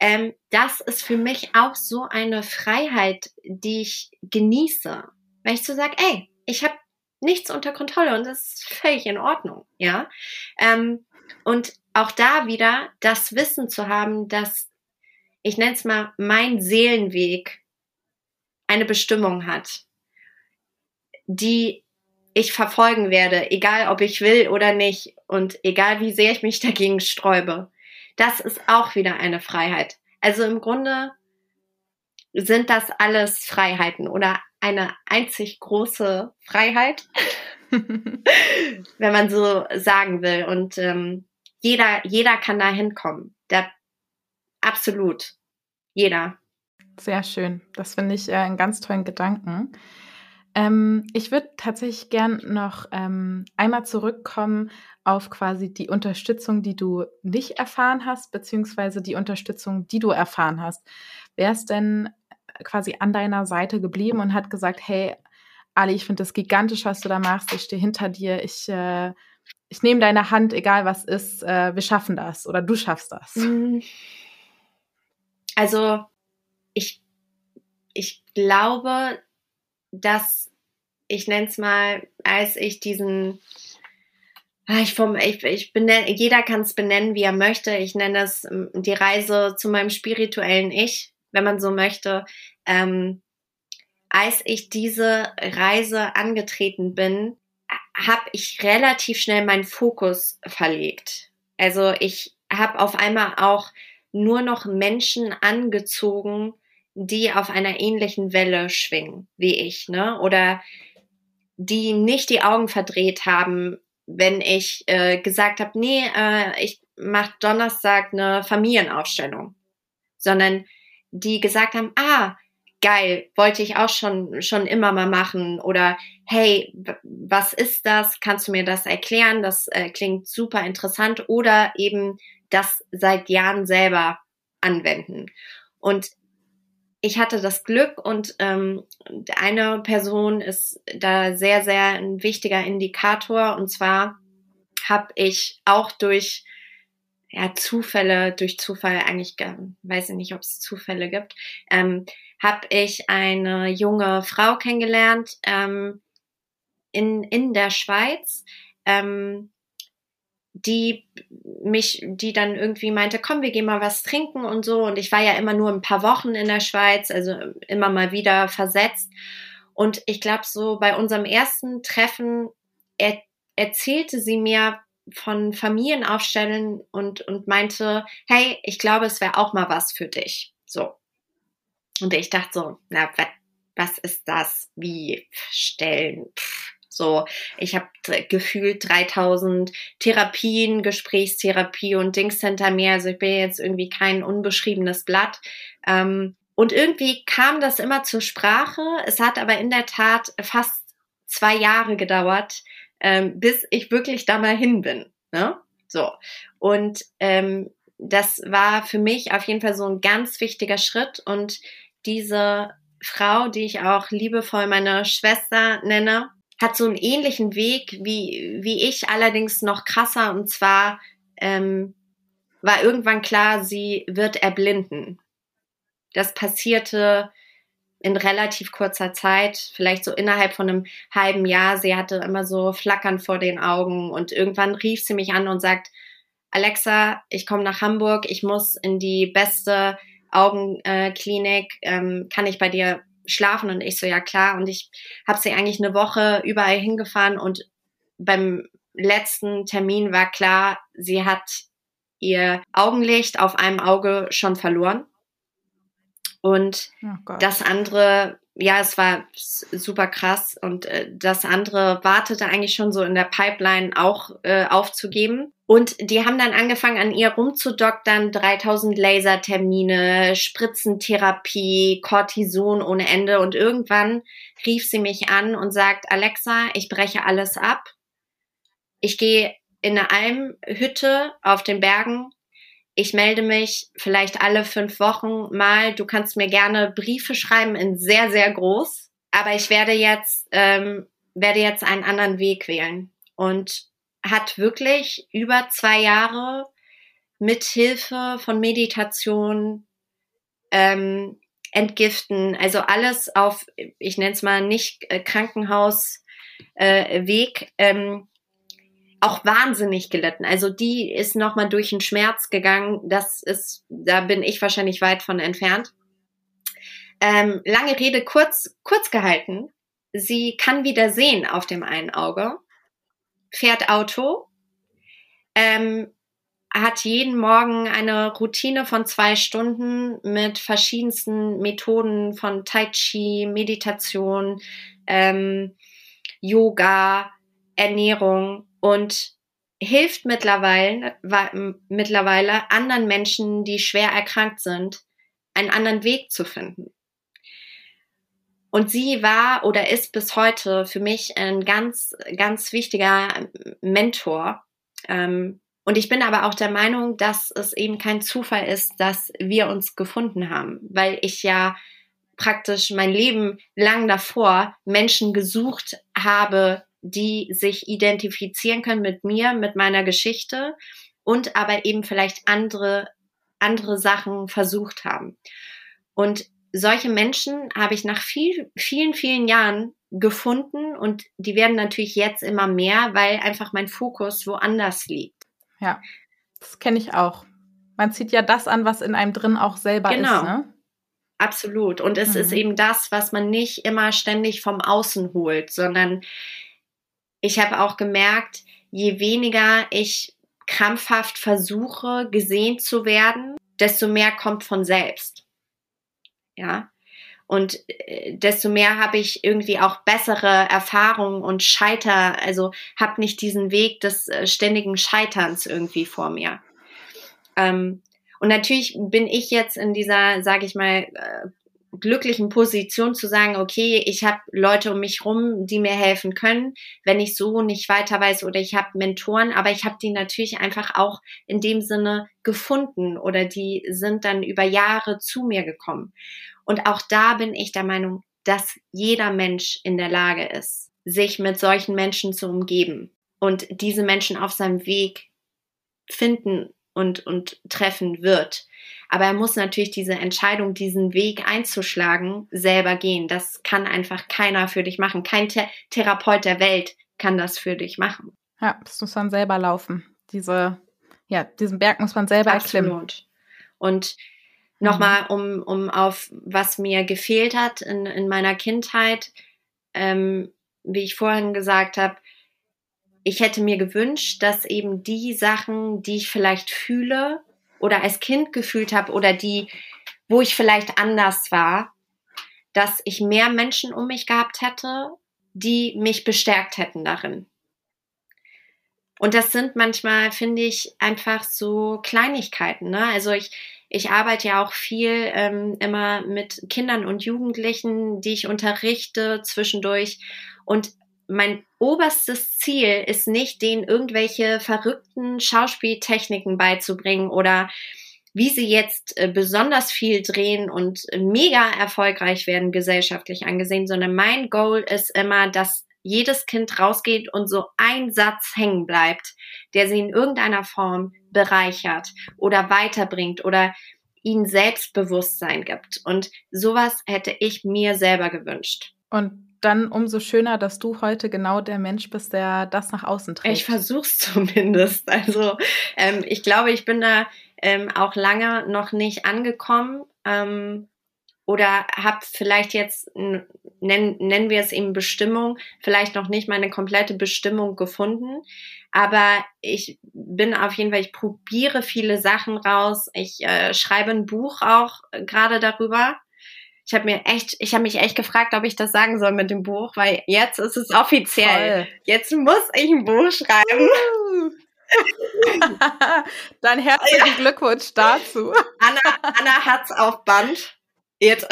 Ähm, das ist für mich auch so eine Freiheit, die ich genieße. Weil ich so sage, ey, ich habe nichts unter Kontrolle und das ist völlig in Ordnung, ja. Ähm, und auch da wieder das Wissen zu haben, dass ich nenne es mal mein Seelenweg eine Bestimmung hat, die ich verfolgen werde, egal ob ich will oder nicht und egal wie sehr ich mich dagegen sträube. Das ist auch wieder eine Freiheit. Also im Grunde sind das alles Freiheiten oder eine einzig große Freiheit, wenn man so sagen will. Und ähm, jeder, jeder kann da hinkommen. Der, absolut. Jeder. Sehr schön. Das finde ich äh, einen ganz tollen Gedanken. Ähm, ich würde tatsächlich gern noch ähm, einmal zurückkommen auf quasi die Unterstützung, die du nicht erfahren hast, beziehungsweise die Unterstützung, die du erfahren hast. Wer ist denn quasi an deiner Seite geblieben und hat gesagt, hey, Ali, ich finde das gigantisch, was du da machst, ich stehe hinter dir, ich, äh, ich nehme deine Hand, egal was ist, äh, wir schaffen das oder du schaffst das? Mhm. Also ich, ich glaube, dass ich nenne es mal, als ich diesen ah, ich, vom, ich, ich benenne, jeder kann es benennen, wie er möchte. Ich nenne es ähm, die Reise zu meinem spirituellen Ich, wenn man so möchte. Ähm, als ich diese Reise angetreten bin, habe ich relativ schnell meinen Fokus verlegt. Also ich habe auf einmal auch nur noch Menschen angezogen, die auf einer ähnlichen Welle schwingen wie ich, ne? Oder die nicht die Augen verdreht haben, wenn ich äh, gesagt habe, nee, äh, ich mache Donnerstag eine Familienaufstellung, sondern die gesagt haben, ah, geil, wollte ich auch schon schon immer mal machen oder hey, was ist das? Kannst du mir das erklären? Das äh, klingt super interessant oder eben das seit Jahren selber anwenden. Und ich hatte das Glück und ähm, eine Person ist da sehr, sehr ein wichtiger Indikator. Und zwar habe ich auch durch ja, Zufälle, durch Zufall eigentlich, weiß ich nicht, ob es Zufälle gibt, ähm, habe ich eine junge Frau kennengelernt ähm, in, in der Schweiz. Ähm, die mich, die dann irgendwie meinte, komm, wir gehen mal was trinken und so. Und ich war ja immer nur ein paar Wochen in der Schweiz, also immer mal wieder versetzt. Und ich glaube, so bei unserem ersten Treffen er, erzählte sie mir von Familienaufstellen und, und meinte, hey, ich glaube, es wäre auch mal was für dich. So. Und ich dachte so, na, was ist das? Wie stellen? Pff, so, ich habe gefühlt 3000 Therapien, Gesprächstherapie und Dings hinter mir. Also ich bin jetzt irgendwie kein unbeschriebenes Blatt. Ähm, und irgendwie kam das immer zur Sprache. Es hat aber in der Tat fast zwei Jahre gedauert, ähm, bis ich wirklich da mal hin bin. Ne? So. Und ähm, das war für mich auf jeden Fall so ein ganz wichtiger Schritt. Und diese Frau, die ich auch liebevoll meine Schwester nenne, hat so einen ähnlichen Weg wie, wie ich, allerdings noch krasser. Und zwar ähm, war irgendwann klar, sie wird erblinden. Das passierte in relativ kurzer Zeit, vielleicht so innerhalb von einem halben Jahr. Sie hatte immer so Flackern vor den Augen und irgendwann rief sie mich an und sagt, Alexa, ich komme nach Hamburg, ich muss in die beste Augenklinik, ähm, kann ich bei dir schlafen? Und ich so, ja klar. Und ich habe sie eigentlich eine Woche überall hingefahren und beim letzten Termin war klar, sie hat ihr Augenlicht auf einem Auge schon verloren. Und oh das andere, ja, es war super krass. Und äh, das andere wartete eigentlich schon so in der Pipeline auch äh, aufzugeben. Und die haben dann angefangen, an ihr rumzudoktern, 3000 Lasertermine, Spritzentherapie, Cortison ohne Ende. Und irgendwann rief sie mich an und sagt, Alexa, ich breche alles ab. Ich gehe in eine Almhütte auf den Bergen. Ich melde mich vielleicht alle fünf Wochen mal. Du kannst mir gerne Briefe schreiben in sehr, sehr groß. Aber ich werde jetzt, ähm, werde jetzt einen anderen Weg wählen. Und hat wirklich über zwei Jahre mit Hilfe von Meditation, ähm, Entgiften, also alles auf, ich nenne es mal nicht äh, Krankenhausweg, äh, ähm, auch wahnsinnig gelitten. Also die ist nochmal durch den Schmerz gegangen. Das ist, da bin ich wahrscheinlich weit von entfernt. Ähm, lange Rede kurz, kurz gehalten. Sie kann wieder sehen auf dem einen Auge fährt Auto, ähm, hat jeden Morgen eine Routine von zwei Stunden mit verschiedensten Methoden von Tai Chi, Meditation, ähm, Yoga, Ernährung und hilft mittlerweile, mittlerweile anderen Menschen, die schwer erkrankt sind, einen anderen Weg zu finden. Und sie war oder ist bis heute für mich ein ganz, ganz wichtiger Mentor. Ähm, und ich bin aber auch der Meinung, dass es eben kein Zufall ist, dass wir uns gefunden haben, weil ich ja praktisch mein Leben lang davor Menschen gesucht habe, die sich identifizieren können mit mir, mit meiner Geschichte und aber eben vielleicht andere, andere Sachen versucht haben. Und solche Menschen habe ich nach viel, vielen, vielen Jahren gefunden und die werden natürlich jetzt immer mehr, weil einfach mein Fokus woanders liegt. Ja, das kenne ich auch. Man zieht ja das an, was in einem drin auch selber genau. ist. Ne? Absolut. Und es mhm. ist eben das, was man nicht immer ständig vom Außen holt, sondern ich habe auch gemerkt, je weniger ich krampfhaft versuche, gesehen zu werden, desto mehr kommt von selbst ja. Und äh, desto mehr habe ich irgendwie auch bessere Erfahrungen und Scheiter, also habe nicht diesen Weg des äh, ständigen Scheiterns irgendwie vor mir. Ähm, und natürlich bin ich jetzt in dieser, sage ich mal, äh, glücklichen Position zu sagen, okay, ich habe Leute um mich rum, die mir helfen können, wenn ich so nicht weiter weiß oder ich habe Mentoren, aber ich habe die natürlich einfach auch in dem Sinne gefunden oder die sind dann über Jahre zu mir gekommen. Und auch da bin ich der Meinung, dass jeder Mensch in der Lage ist, sich mit solchen Menschen zu umgeben und diese Menschen auf seinem Weg finden und, und treffen wird. Aber er muss natürlich diese Entscheidung, diesen Weg einzuschlagen, selber gehen. Das kann einfach keiner für dich machen. Kein The Therapeut der Welt kann das für dich machen. Ja, das muss dann selber laufen, diese, ja, diesen Berg muss man selber Absolut. erklimmen. Und nochmal, mhm. um, um auf was mir gefehlt hat in, in meiner Kindheit, ähm, wie ich vorhin gesagt habe, ich hätte mir gewünscht, dass eben die Sachen, die ich vielleicht fühle oder als Kind gefühlt habe oder die, wo ich vielleicht anders war, dass ich mehr Menschen um mich gehabt hätte, die mich bestärkt hätten darin. Und das sind manchmal, finde ich, einfach so Kleinigkeiten. Ne? Also ich, ich arbeite ja auch viel ähm, immer mit Kindern und Jugendlichen, die ich unterrichte zwischendurch. Und mein oberstes Ziel ist nicht, denen irgendwelche verrückten Schauspieltechniken beizubringen oder wie sie jetzt äh, besonders viel drehen und mega erfolgreich werden gesellschaftlich angesehen, sondern mein Goal ist immer, dass jedes Kind rausgeht und so ein Satz hängen bleibt, der sie in irgendeiner Form bereichert oder weiterbringt oder ihnen Selbstbewusstsein gibt. Und sowas hätte ich mir selber gewünscht. Und dann umso schöner, dass du heute genau der Mensch bist, der das nach außen trägt. Ich versuch's zumindest. Also ähm, ich glaube, ich bin da ähm, auch lange noch nicht angekommen ähm, oder habe vielleicht jetzt, nennen, nennen wir es eben Bestimmung, vielleicht noch nicht meine komplette Bestimmung gefunden. Aber ich bin auf jeden Fall, ich probiere viele Sachen raus. Ich äh, schreibe ein Buch auch äh, gerade darüber ich habe mir echt, ich habe mich echt gefragt, ob ich das sagen soll mit dem Buch, weil jetzt ist es offiziell. Voll. Jetzt muss ich ein Buch schreiben. Dann herzlichen ja. Glückwunsch dazu. Anna, Anna hat's auf Band. Jetzt.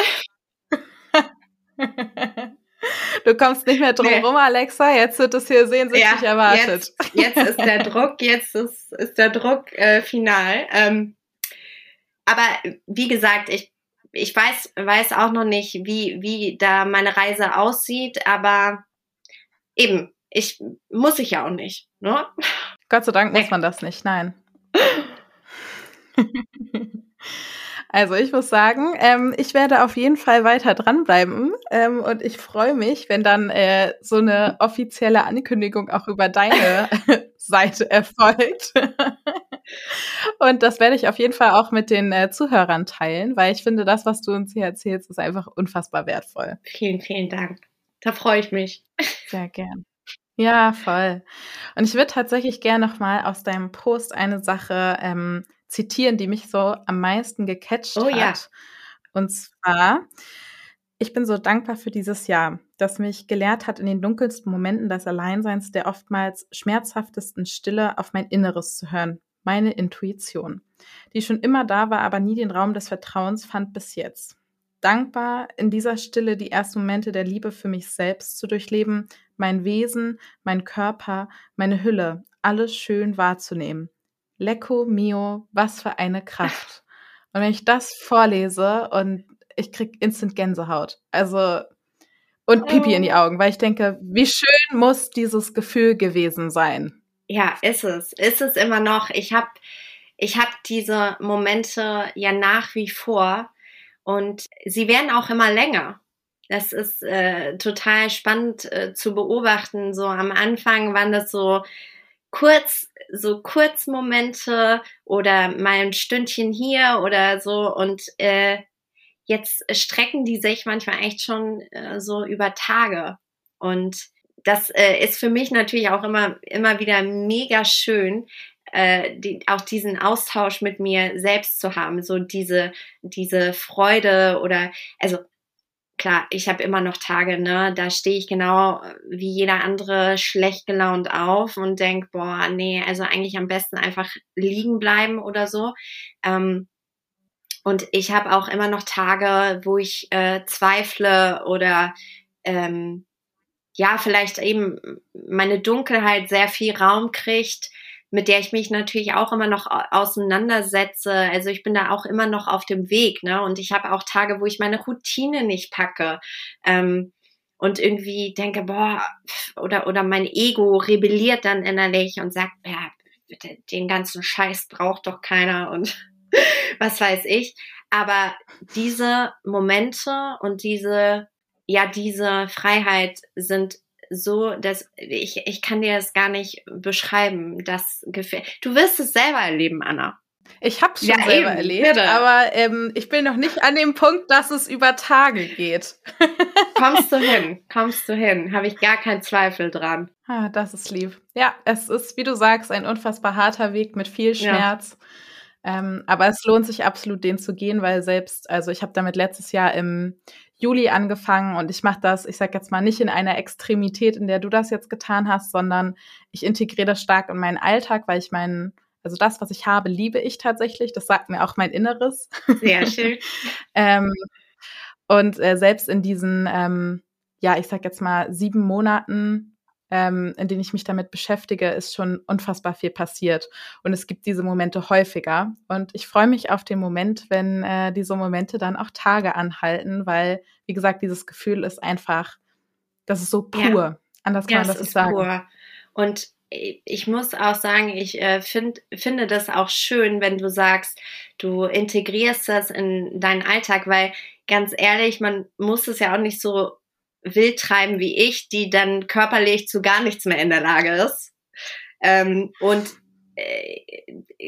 Du kommst nicht mehr drum nee. rum, Alexa. Jetzt wird es hier sehnsüchtig ja, erwartet. Jetzt, jetzt, ist der Druck, jetzt ist, ist der Druck äh, final. Ähm, aber wie gesagt, ich ich weiß, weiß auch noch nicht, wie, wie da meine Reise aussieht, aber eben, ich muss ich ja auch nicht. Ne? Gott sei Dank muss man das nicht, nein. Also ich muss sagen, ähm, ich werde auf jeden Fall weiter dranbleiben ähm, und ich freue mich, wenn dann äh, so eine offizielle Ankündigung auch über deine Seite erfolgt. Und das werde ich auf jeden Fall auch mit den äh, Zuhörern teilen, weil ich finde, das, was du uns hier erzählst, ist einfach unfassbar wertvoll. Vielen, vielen Dank. Da freue ich mich. Sehr gern. Ja, voll. Und ich würde tatsächlich gerne nochmal aus deinem Post eine Sache ähm, zitieren, die mich so am meisten gecatcht oh, hat. Ja. Und zwar, ich bin so dankbar für dieses Jahr, das mich gelehrt hat, in den dunkelsten Momenten des Alleinseins der oftmals schmerzhaftesten Stille auf mein Inneres zu hören, meine Intuition, die schon immer da war, aber nie den Raum des Vertrauens fand bis jetzt. Dankbar, in dieser Stille die ersten Momente der Liebe für mich selbst zu durchleben, mein Wesen, mein Körper, meine Hülle, alles schön wahrzunehmen, Lecco mio, was für eine Kraft. Und wenn ich das vorlese und ich krieg instant Gänsehaut. Also und Pipi in die oh. Augen, weil ich denke, wie schön muss dieses Gefühl gewesen sein. Ja, ist es. Ist es immer noch. Ich habe ich hab diese Momente ja nach wie vor und sie werden auch immer länger. Das ist äh, total spannend äh, zu beobachten. So am Anfang waren das so kurz, so Kurzmomente oder mal ein Stündchen hier oder so und äh, jetzt strecken die sich manchmal echt schon äh, so über Tage und das äh, ist für mich natürlich auch immer immer wieder mega schön, äh, die, auch diesen Austausch mit mir selbst zu haben, so diese diese Freude oder also klar, ich habe immer noch Tage, ne, da stehe ich genau wie jeder andere schlecht gelaunt auf und denk, boah, nee, also eigentlich am besten einfach liegen bleiben oder so. Ähm, und ich habe auch immer noch Tage, wo ich äh, zweifle oder ähm, ja, vielleicht eben meine Dunkelheit sehr viel Raum kriegt mit der ich mich natürlich auch immer noch auseinandersetze. Also ich bin da auch immer noch auf dem Weg, ne? Und ich habe auch Tage, wo ich meine Routine nicht packe. Ähm, und irgendwie denke, boah, oder, oder mein Ego rebelliert dann innerlich und sagt, ja, den ganzen Scheiß braucht doch keiner und was weiß ich. Aber diese Momente und diese, ja, diese Freiheit sind so, dass ich, ich kann dir das gar nicht beschreiben, das Gefühl. Du wirst es selber erleben, Anna. Ich habe es schon ja, selber eben, erlebt, bitte. aber ähm, ich bin noch nicht an dem Punkt, dass es über Tage geht. kommst du hin, kommst du hin, habe ich gar keinen Zweifel dran. Ah, das ist lieb. Ja, es ist, wie du sagst, ein unfassbar harter Weg mit viel Schmerz. Ja. Ähm, aber es lohnt sich absolut, den zu gehen, weil selbst, also ich habe damit letztes Jahr im Juli angefangen und ich mache das, ich sage jetzt mal, nicht in einer Extremität, in der du das jetzt getan hast, sondern ich integriere das stark in meinen Alltag, weil ich meinen, also das, was ich habe, liebe ich tatsächlich. Das sagt mir auch mein Inneres. Sehr schön. ähm, und äh, selbst in diesen, ähm, ja, ich sag jetzt mal, sieben Monaten ähm, in denen ich mich damit beschäftige, ist schon unfassbar viel passiert. Und es gibt diese Momente häufiger. Und ich freue mich auf den Moment, wenn äh, diese Momente dann auch Tage anhalten, weil, wie gesagt, dieses Gefühl ist einfach, das ist so pur. Ja. Anders kann ja, man das nicht sagen. Pur. Und ich muss auch sagen, ich äh, find, finde das auch schön, wenn du sagst, du integrierst das in deinen Alltag, weil ganz ehrlich, man muss es ja auch nicht so wild treiben wie ich, die dann körperlich zu gar nichts mehr in der Lage ist. Ähm, und äh,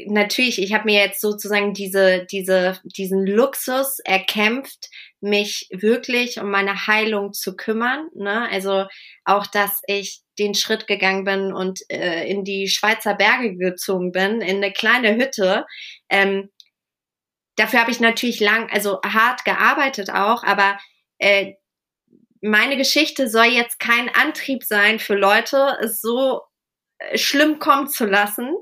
natürlich, ich habe mir jetzt sozusagen diese, diese, diesen Luxus erkämpft, mich wirklich um meine Heilung zu kümmern. Ne? Also auch, dass ich den Schritt gegangen bin und äh, in die Schweizer Berge gezogen bin, in eine kleine Hütte. Ähm, dafür habe ich natürlich lang, also hart gearbeitet auch, aber äh, meine Geschichte soll jetzt kein Antrieb sein für Leute, es so äh, schlimm kommen zu lassen.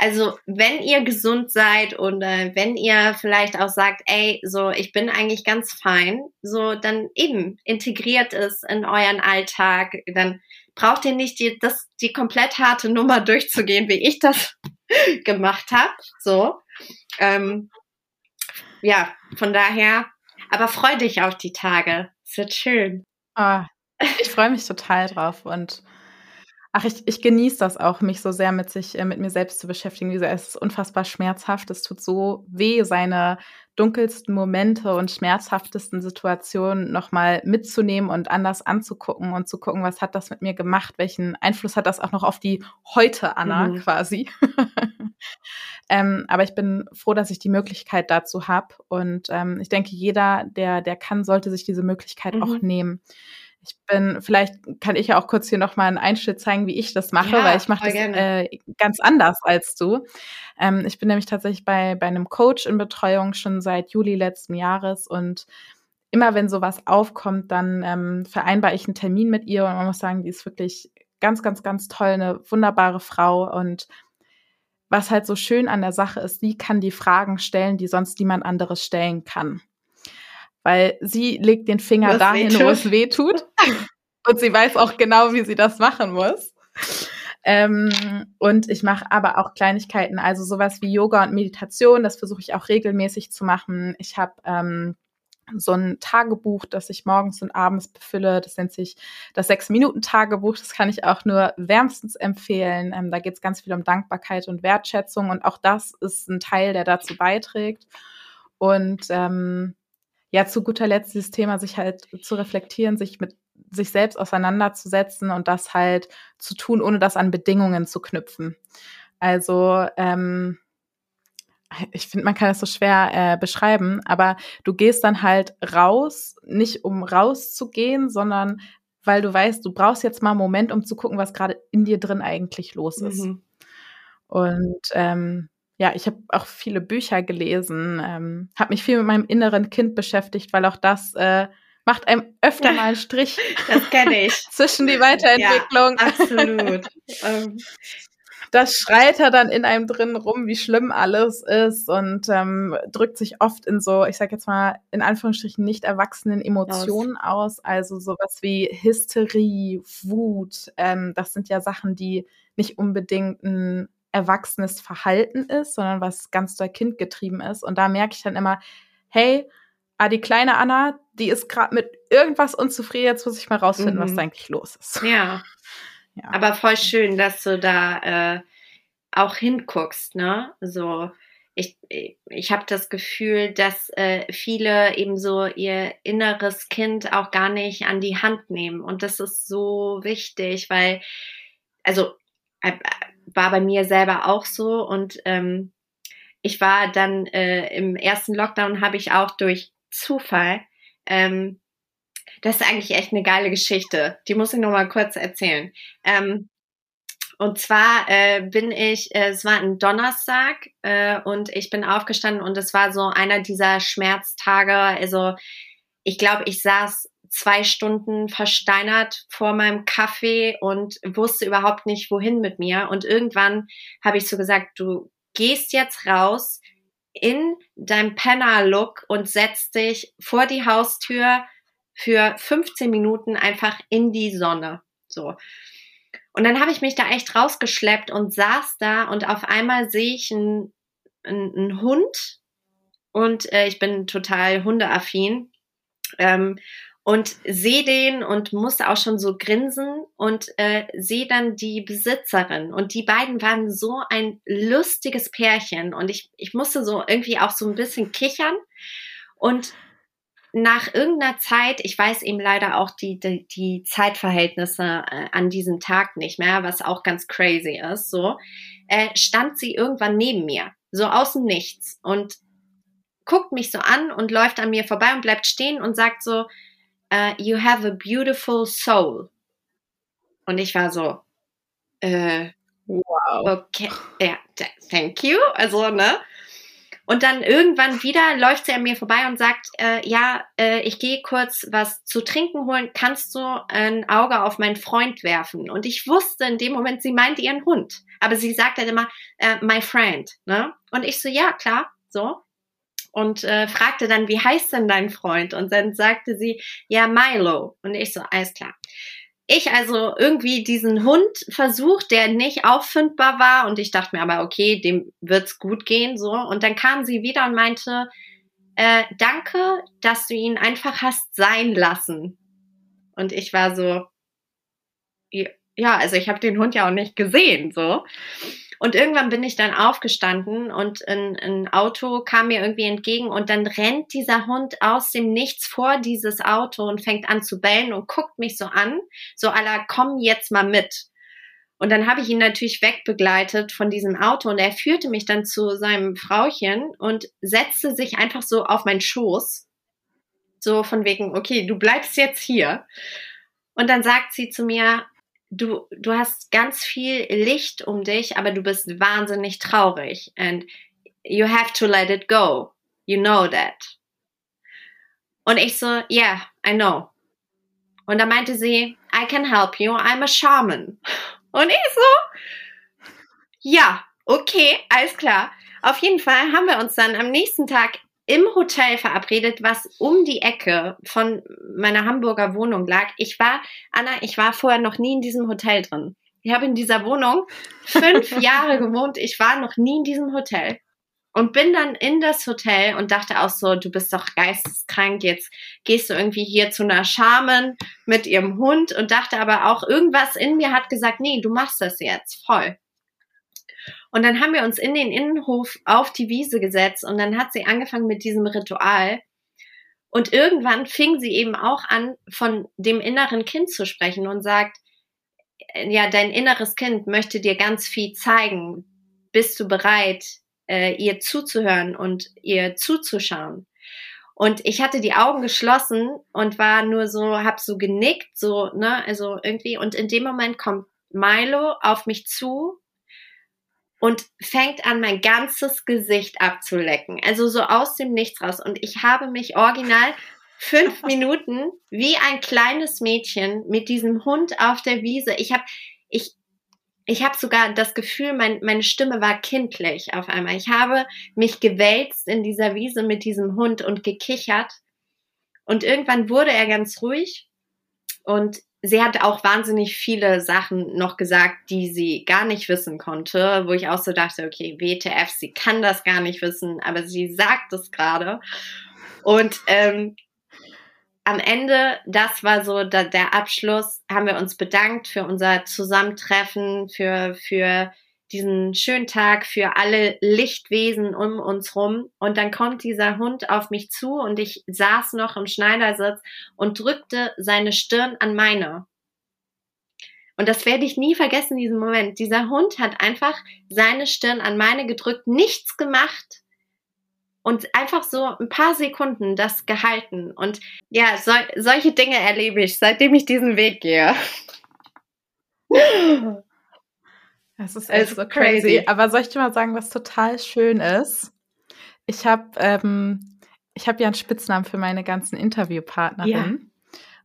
Also wenn ihr gesund seid und äh, wenn ihr vielleicht auch sagt, ey, so ich bin eigentlich ganz fein, so dann eben integriert es in euren Alltag, dann braucht ihr nicht die, das, die komplett harte Nummer durchzugehen, wie ich das gemacht habe. So, ähm, ja, von daher. Aber freu dich auf die Tage. Es wird schön. Ah, ich freue mich total drauf und ach, ich, ich genieße das auch, mich so sehr mit sich, äh, mit mir selbst zu beschäftigen. Wie gesagt, es ist unfassbar schmerzhaft. Es tut so weh, seine dunkelsten Momente und schmerzhaftesten Situationen nochmal mitzunehmen und anders anzugucken und zu gucken, was hat das mit mir gemacht, welchen Einfluss hat das auch noch auf die heute Anna mhm. quasi. ähm, aber ich bin froh, dass ich die Möglichkeit dazu habe und ähm, ich denke, jeder, der, der kann, sollte sich diese Möglichkeit mhm. auch nehmen. Ich bin, vielleicht kann ich ja auch kurz hier nochmal einen Einschnitt zeigen, wie ich das mache, ja, weil ich mache das äh, ganz anders als du. Ähm, ich bin nämlich tatsächlich bei, bei einem Coach in Betreuung schon seit Juli letzten Jahres und immer wenn sowas aufkommt, dann ähm, vereinbare ich einen Termin mit ihr und man muss sagen, die ist wirklich ganz, ganz, ganz toll, eine wunderbare Frau und was halt so schön an der Sache ist, sie kann die Fragen stellen, die sonst niemand anderes stellen kann weil sie legt den Finger Was dahin, wehtut. wo es weh tut. und sie weiß auch genau, wie sie das machen muss. Ähm, und ich mache aber auch Kleinigkeiten, also sowas wie Yoga und Meditation, das versuche ich auch regelmäßig zu machen. Ich habe ähm, so ein Tagebuch, das ich morgens und abends befülle. Das nennt sich das Sechs-Minuten-Tagebuch. Das kann ich auch nur wärmstens empfehlen. Ähm, da geht es ganz viel um Dankbarkeit und Wertschätzung. Und auch das ist ein Teil, der dazu beiträgt. Und ähm, ja, zu guter Letzt dieses Thema, sich halt zu reflektieren, sich mit sich selbst auseinanderzusetzen und das halt zu tun, ohne das an Bedingungen zu knüpfen. Also ähm, ich finde, man kann das so schwer äh, beschreiben, aber du gehst dann halt raus, nicht um rauszugehen, sondern weil du weißt, du brauchst jetzt mal einen Moment, um zu gucken, was gerade in dir drin eigentlich los ist. Mhm. Und ähm, ja, ich habe auch viele Bücher gelesen, ähm, habe mich viel mit meinem inneren Kind beschäftigt, weil auch das äh, macht einem öfter mal einen Strich. Das kenne ich. zwischen die Weiterentwicklung. Ja, absolut. Ähm. das schreit er dann in einem drin rum, wie schlimm alles ist und ähm, drückt sich oft in so, ich sag jetzt mal, in Anführungsstrichen nicht erwachsenen Emotionen aus. aus. Also sowas wie Hysterie, Wut. Ähm, das sind ja Sachen, die nicht unbedingt ein erwachsenes Verhalten ist, sondern was ganz doll kindgetrieben ist. Und da merke ich dann immer, hey, ah, die kleine Anna, die ist gerade mit irgendwas unzufrieden, jetzt muss ich mal rausfinden, mhm. was da eigentlich los ist. Ja. ja. Aber voll schön, dass du da äh, auch hinguckst, ne? So, ich, ich habe das Gefühl, dass äh, viele eben so ihr inneres Kind auch gar nicht an die Hand nehmen. Und das ist so wichtig, weil, also äh, war bei mir selber auch so. Und ähm, ich war dann äh, im ersten Lockdown, habe ich auch durch Zufall, ähm, das ist eigentlich echt eine geile Geschichte. Die muss ich noch mal kurz erzählen. Ähm, und zwar äh, bin ich, äh, es war ein Donnerstag äh, und ich bin aufgestanden und es war so einer dieser Schmerztage. Also ich glaube, ich saß zwei Stunden versteinert vor meinem Kaffee und wusste überhaupt nicht, wohin mit mir. Und irgendwann habe ich so gesagt, du gehst jetzt raus in deinem Penner-Look und setzt dich vor die Haustür für 15 Minuten einfach in die Sonne. So. Und dann habe ich mich da echt rausgeschleppt und saß da und auf einmal sehe ich einen, einen, Hund und äh, ich bin total hundeaffin ähm, und sehe den und musste auch schon so grinsen und äh, sehe dann die Besitzerin. Und die beiden waren so ein lustiges Pärchen. Und ich, ich musste so irgendwie auch so ein bisschen kichern. Und nach irgendeiner Zeit, ich weiß eben leider auch die, die, die Zeitverhältnisse äh, an diesem Tag nicht mehr, was auch ganz crazy ist, so, äh, stand sie irgendwann neben mir, so aus dem Nichts und guckt mich so an und läuft an mir vorbei und bleibt stehen und sagt so, uh, you have a beautiful soul. Und ich war so, äh, wow. Okay, ja, thank you. Also, ne? Und dann irgendwann wieder läuft sie an mir vorbei und sagt, äh, ja, äh, ich gehe kurz was zu trinken holen, kannst du ein Auge auf meinen Freund werfen? Und ich wusste in dem Moment, sie meint ihren Hund. Aber sie sagt halt immer, äh, my friend. Ne? Und ich so, ja, klar, so. Und äh, fragte dann, wie heißt denn dein Freund? Und dann sagte sie, ja, Milo. Und ich so, alles klar ich also irgendwie diesen Hund versucht, der nicht auffindbar war und ich dachte mir aber, okay, dem wird's gut gehen, so. Und dann kam sie wieder und meinte, äh, danke, dass du ihn einfach hast sein lassen. Und ich war so, ja, also ich habe den Hund ja auch nicht gesehen, so. Und irgendwann bin ich dann aufgestanden und ein, ein Auto kam mir irgendwie entgegen und dann rennt dieser Hund aus dem Nichts vor dieses Auto und fängt an zu bellen und guckt mich so an, so aller komm jetzt mal mit. Und dann habe ich ihn natürlich wegbegleitet von diesem Auto und er führte mich dann zu seinem Frauchen und setzte sich einfach so auf meinen Schoß. So von wegen, okay, du bleibst jetzt hier. Und dann sagt sie zu mir, du, du hast ganz viel Licht um dich, aber du bist wahnsinnig traurig. And you have to let it go. You know that. Und ich so, yeah, I know. Und da meinte sie, I can help you, I'm a shaman. Und ich so, ja, okay, alles klar. Auf jeden Fall haben wir uns dann am nächsten Tag im Hotel verabredet, was um die Ecke von meiner Hamburger Wohnung lag. Ich war, Anna, ich war vorher noch nie in diesem Hotel drin. Ich habe in dieser Wohnung fünf Jahre gewohnt. Ich war noch nie in diesem Hotel. Und bin dann in das Hotel und dachte auch so, du bist doch geisteskrank, jetzt gehst du irgendwie hier zu einer Schamen mit ihrem Hund und dachte aber auch, irgendwas in mir hat gesagt, nee, du machst das jetzt voll. Und dann haben wir uns in den Innenhof auf die Wiese gesetzt und dann hat sie angefangen mit diesem Ritual. Und irgendwann fing sie eben auch an, von dem inneren Kind zu sprechen und sagt, ja, dein inneres Kind möchte dir ganz viel zeigen. Bist du bereit, äh, ihr zuzuhören und ihr zuzuschauen? Und ich hatte die Augen geschlossen und war nur so, hab so genickt, so, ne, also irgendwie. Und in dem Moment kommt Milo auf mich zu und fängt an, mein ganzes Gesicht abzulecken. Also so aus dem Nichts raus. Und ich habe mich original fünf Minuten wie ein kleines Mädchen mit diesem Hund auf der Wiese. Ich habe ich, ich hab sogar das Gefühl, mein, meine Stimme war kindlich auf einmal. Ich habe mich gewälzt in dieser Wiese mit diesem Hund und gekichert. Und irgendwann wurde er ganz ruhig. Und sie hat auch wahnsinnig viele Sachen noch gesagt, die sie gar nicht wissen konnte, wo ich auch so dachte, okay, WTF, sie kann das gar nicht wissen, aber sie sagt es gerade. Und ähm, am Ende, das war so da, der Abschluss, haben wir uns bedankt für unser Zusammentreffen, für, für diesen schönen Tag für alle Lichtwesen um uns rum. Und dann kommt dieser Hund auf mich zu und ich saß noch im Schneidersitz und drückte seine Stirn an meine. Und das werde ich nie vergessen, diesen Moment. Dieser Hund hat einfach seine Stirn an meine gedrückt, nichts gemacht und einfach so ein paar Sekunden das gehalten. Und ja, so, solche Dinge erlebe ich, seitdem ich diesen Weg gehe. Das ist echt so crazy. crazy. Aber soll ich dir mal sagen, was total schön ist? Ich habe ähm, ich habe ja einen Spitznamen für meine ganzen Interviewpartnerinnen.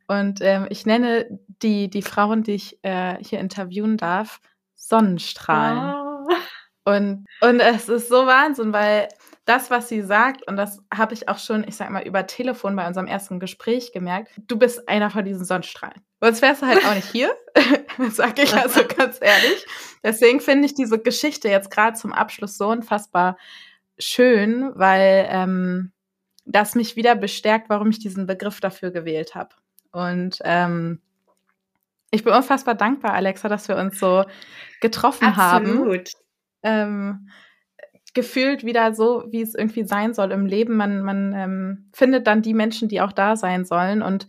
Ja. Und ähm, ich nenne die, die Frauen, die ich äh, hier interviewen darf, Sonnenstrahlen. Oh. Und, und es ist so Wahnsinn, weil das, was sie sagt, und das habe ich auch schon, ich sag mal, über Telefon bei unserem ersten Gespräch gemerkt, du bist einer von diesen Sonnenstrahlen. Sonst wärst du halt auch nicht hier, sag ich also ganz ehrlich. Deswegen finde ich diese Geschichte jetzt gerade zum Abschluss so unfassbar schön, weil ähm, das mich wieder bestärkt, warum ich diesen Begriff dafür gewählt habe. Und ähm, ich bin unfassbar dankbar, Alexa, dass wir uns so getroffen Absolut. haben. Absolut. Ähm, gefühlt wieder so, wie es irgendwie sein soll im Leben. Man, man ähm, findet dann die Menschen, die auch da sein sollen. Und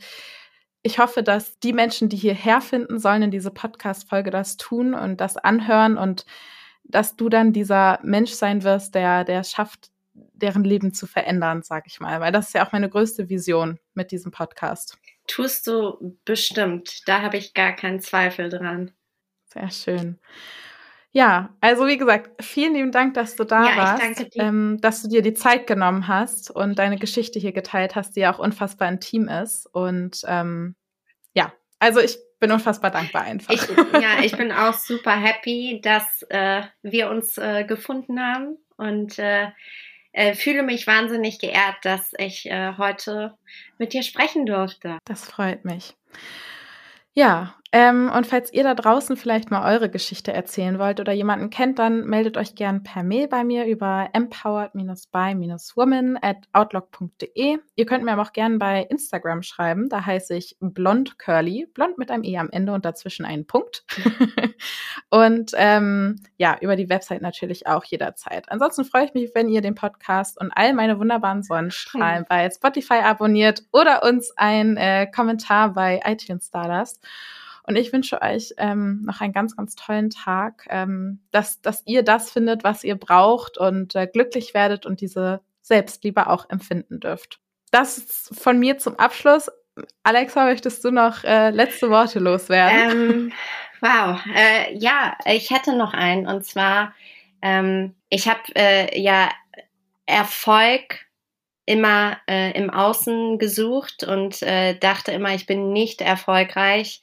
ich hoffe, dass die Menschen, die hierher finden sollen, in diese Podcast-Folge das tun und das anhören und dass du dann dieser Mensch sein wirst, der, der schafft, deren Leben zu verändern, sag ich mal. Weil das ist ja auch meine größte Vision mit diesem Podcast. Tust du bestimmt. Da habe ich gar keinen Zweifel dran. Sehr schön. Ja, also wie gesagt, vielen lieben Dank, dass du da ja, warst, danke dir. Ähm, dass du dir die Zeit genommen hast und deine Geschichte hier geteilt hast, die ja auch unfassbar intim ist. Und ähm, ja, also ich bin unfassbar dankbar einfach. Ich, ja, ich bin auch super happy, dass äh, wir uns äh, gefunden haben und äh, äh fühle mich wahnsinnig geehrt, dass ich äh, heute mit dir sprechen durfte. Das freut mich. Ja, ähm, und falls ihr da draußen vielleicht mal eure Geschichte erzählen wollt oder jemanden kennt, dann meldet euch gern per Mail bei mir über empowered-by-woman at outlook.de. Ihr könnt mir aber auch gern bei Instagram schreiben. Da heiße ich blond curly, blond mit einem E am Ende und dazwischen einen Punkt. und ähm, ja, über die Website natürlich auch jederzeit. Ansonsten freue ich mich, wenn ihr den Podcast und all meine wunderbaren Sonnenstrahlen hm. bei Spotify abonniert oder uns ein äh, Kommentar bei iTunes da lasst. Und ich wünsche euch ähm, noch einen ganz, ganz tollen Tag, ähm, dass, dass ihr das findet, was ihr braucht und äh, glücklich werdet und diese Selbstliebe auch empfinden dürft. Das ist von mir zum Abschluss. Alexa, möchtest du noch äh, letzte Worte loswerden? Ähm, wow, äh, ja, ich hätte noch einen und zwar, ähm, ich habe äh, ja Erfolg immer äh, im Außen gesucht und äh, dachte immer, ich bin nicht erfolgreich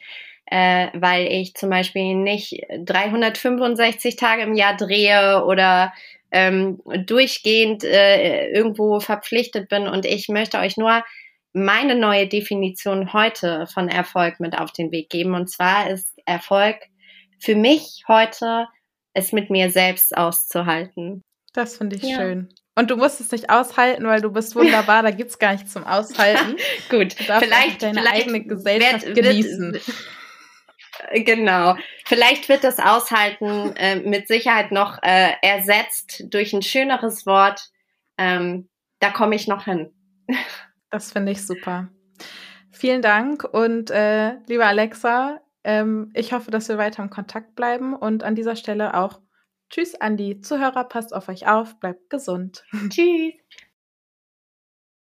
äh, weil ich zum Beispiel nicht 365 Tage im Jahr drehe oder ähm, durchgehend äh, irgendwo verpflichtet bin. Und ich möchte euch nur meine neue Definition heute von Erfolg mit auf den Weg geben. Und zwar ist Erfolg für mich heute, es mit mir selbst auszuhalten. Das finde ich ja. schön. Und du musst es nicht aushalten, weil du bist wunderbar, da gibt es gar nichts zum Aushalten. Gut, vielleicht deine vielleicht eigene Gesellschaft wird, genießen. Wird, Genau. Vielleicht wird das Aushalten äh, mit Sicherheit noch äh, ersetzt durch ein schöneres Wort. Ähm, da komme ich noch hin. Das finde ich super. Vielen Dank und äh, liebe Alexa, ähm, ich hoffe, dass wir weiter im Kontakt bleiben und an dieser Stelle auch Tschüss an die Zuhörer, passt auf euch auf, bleibt gesund. Tschüss.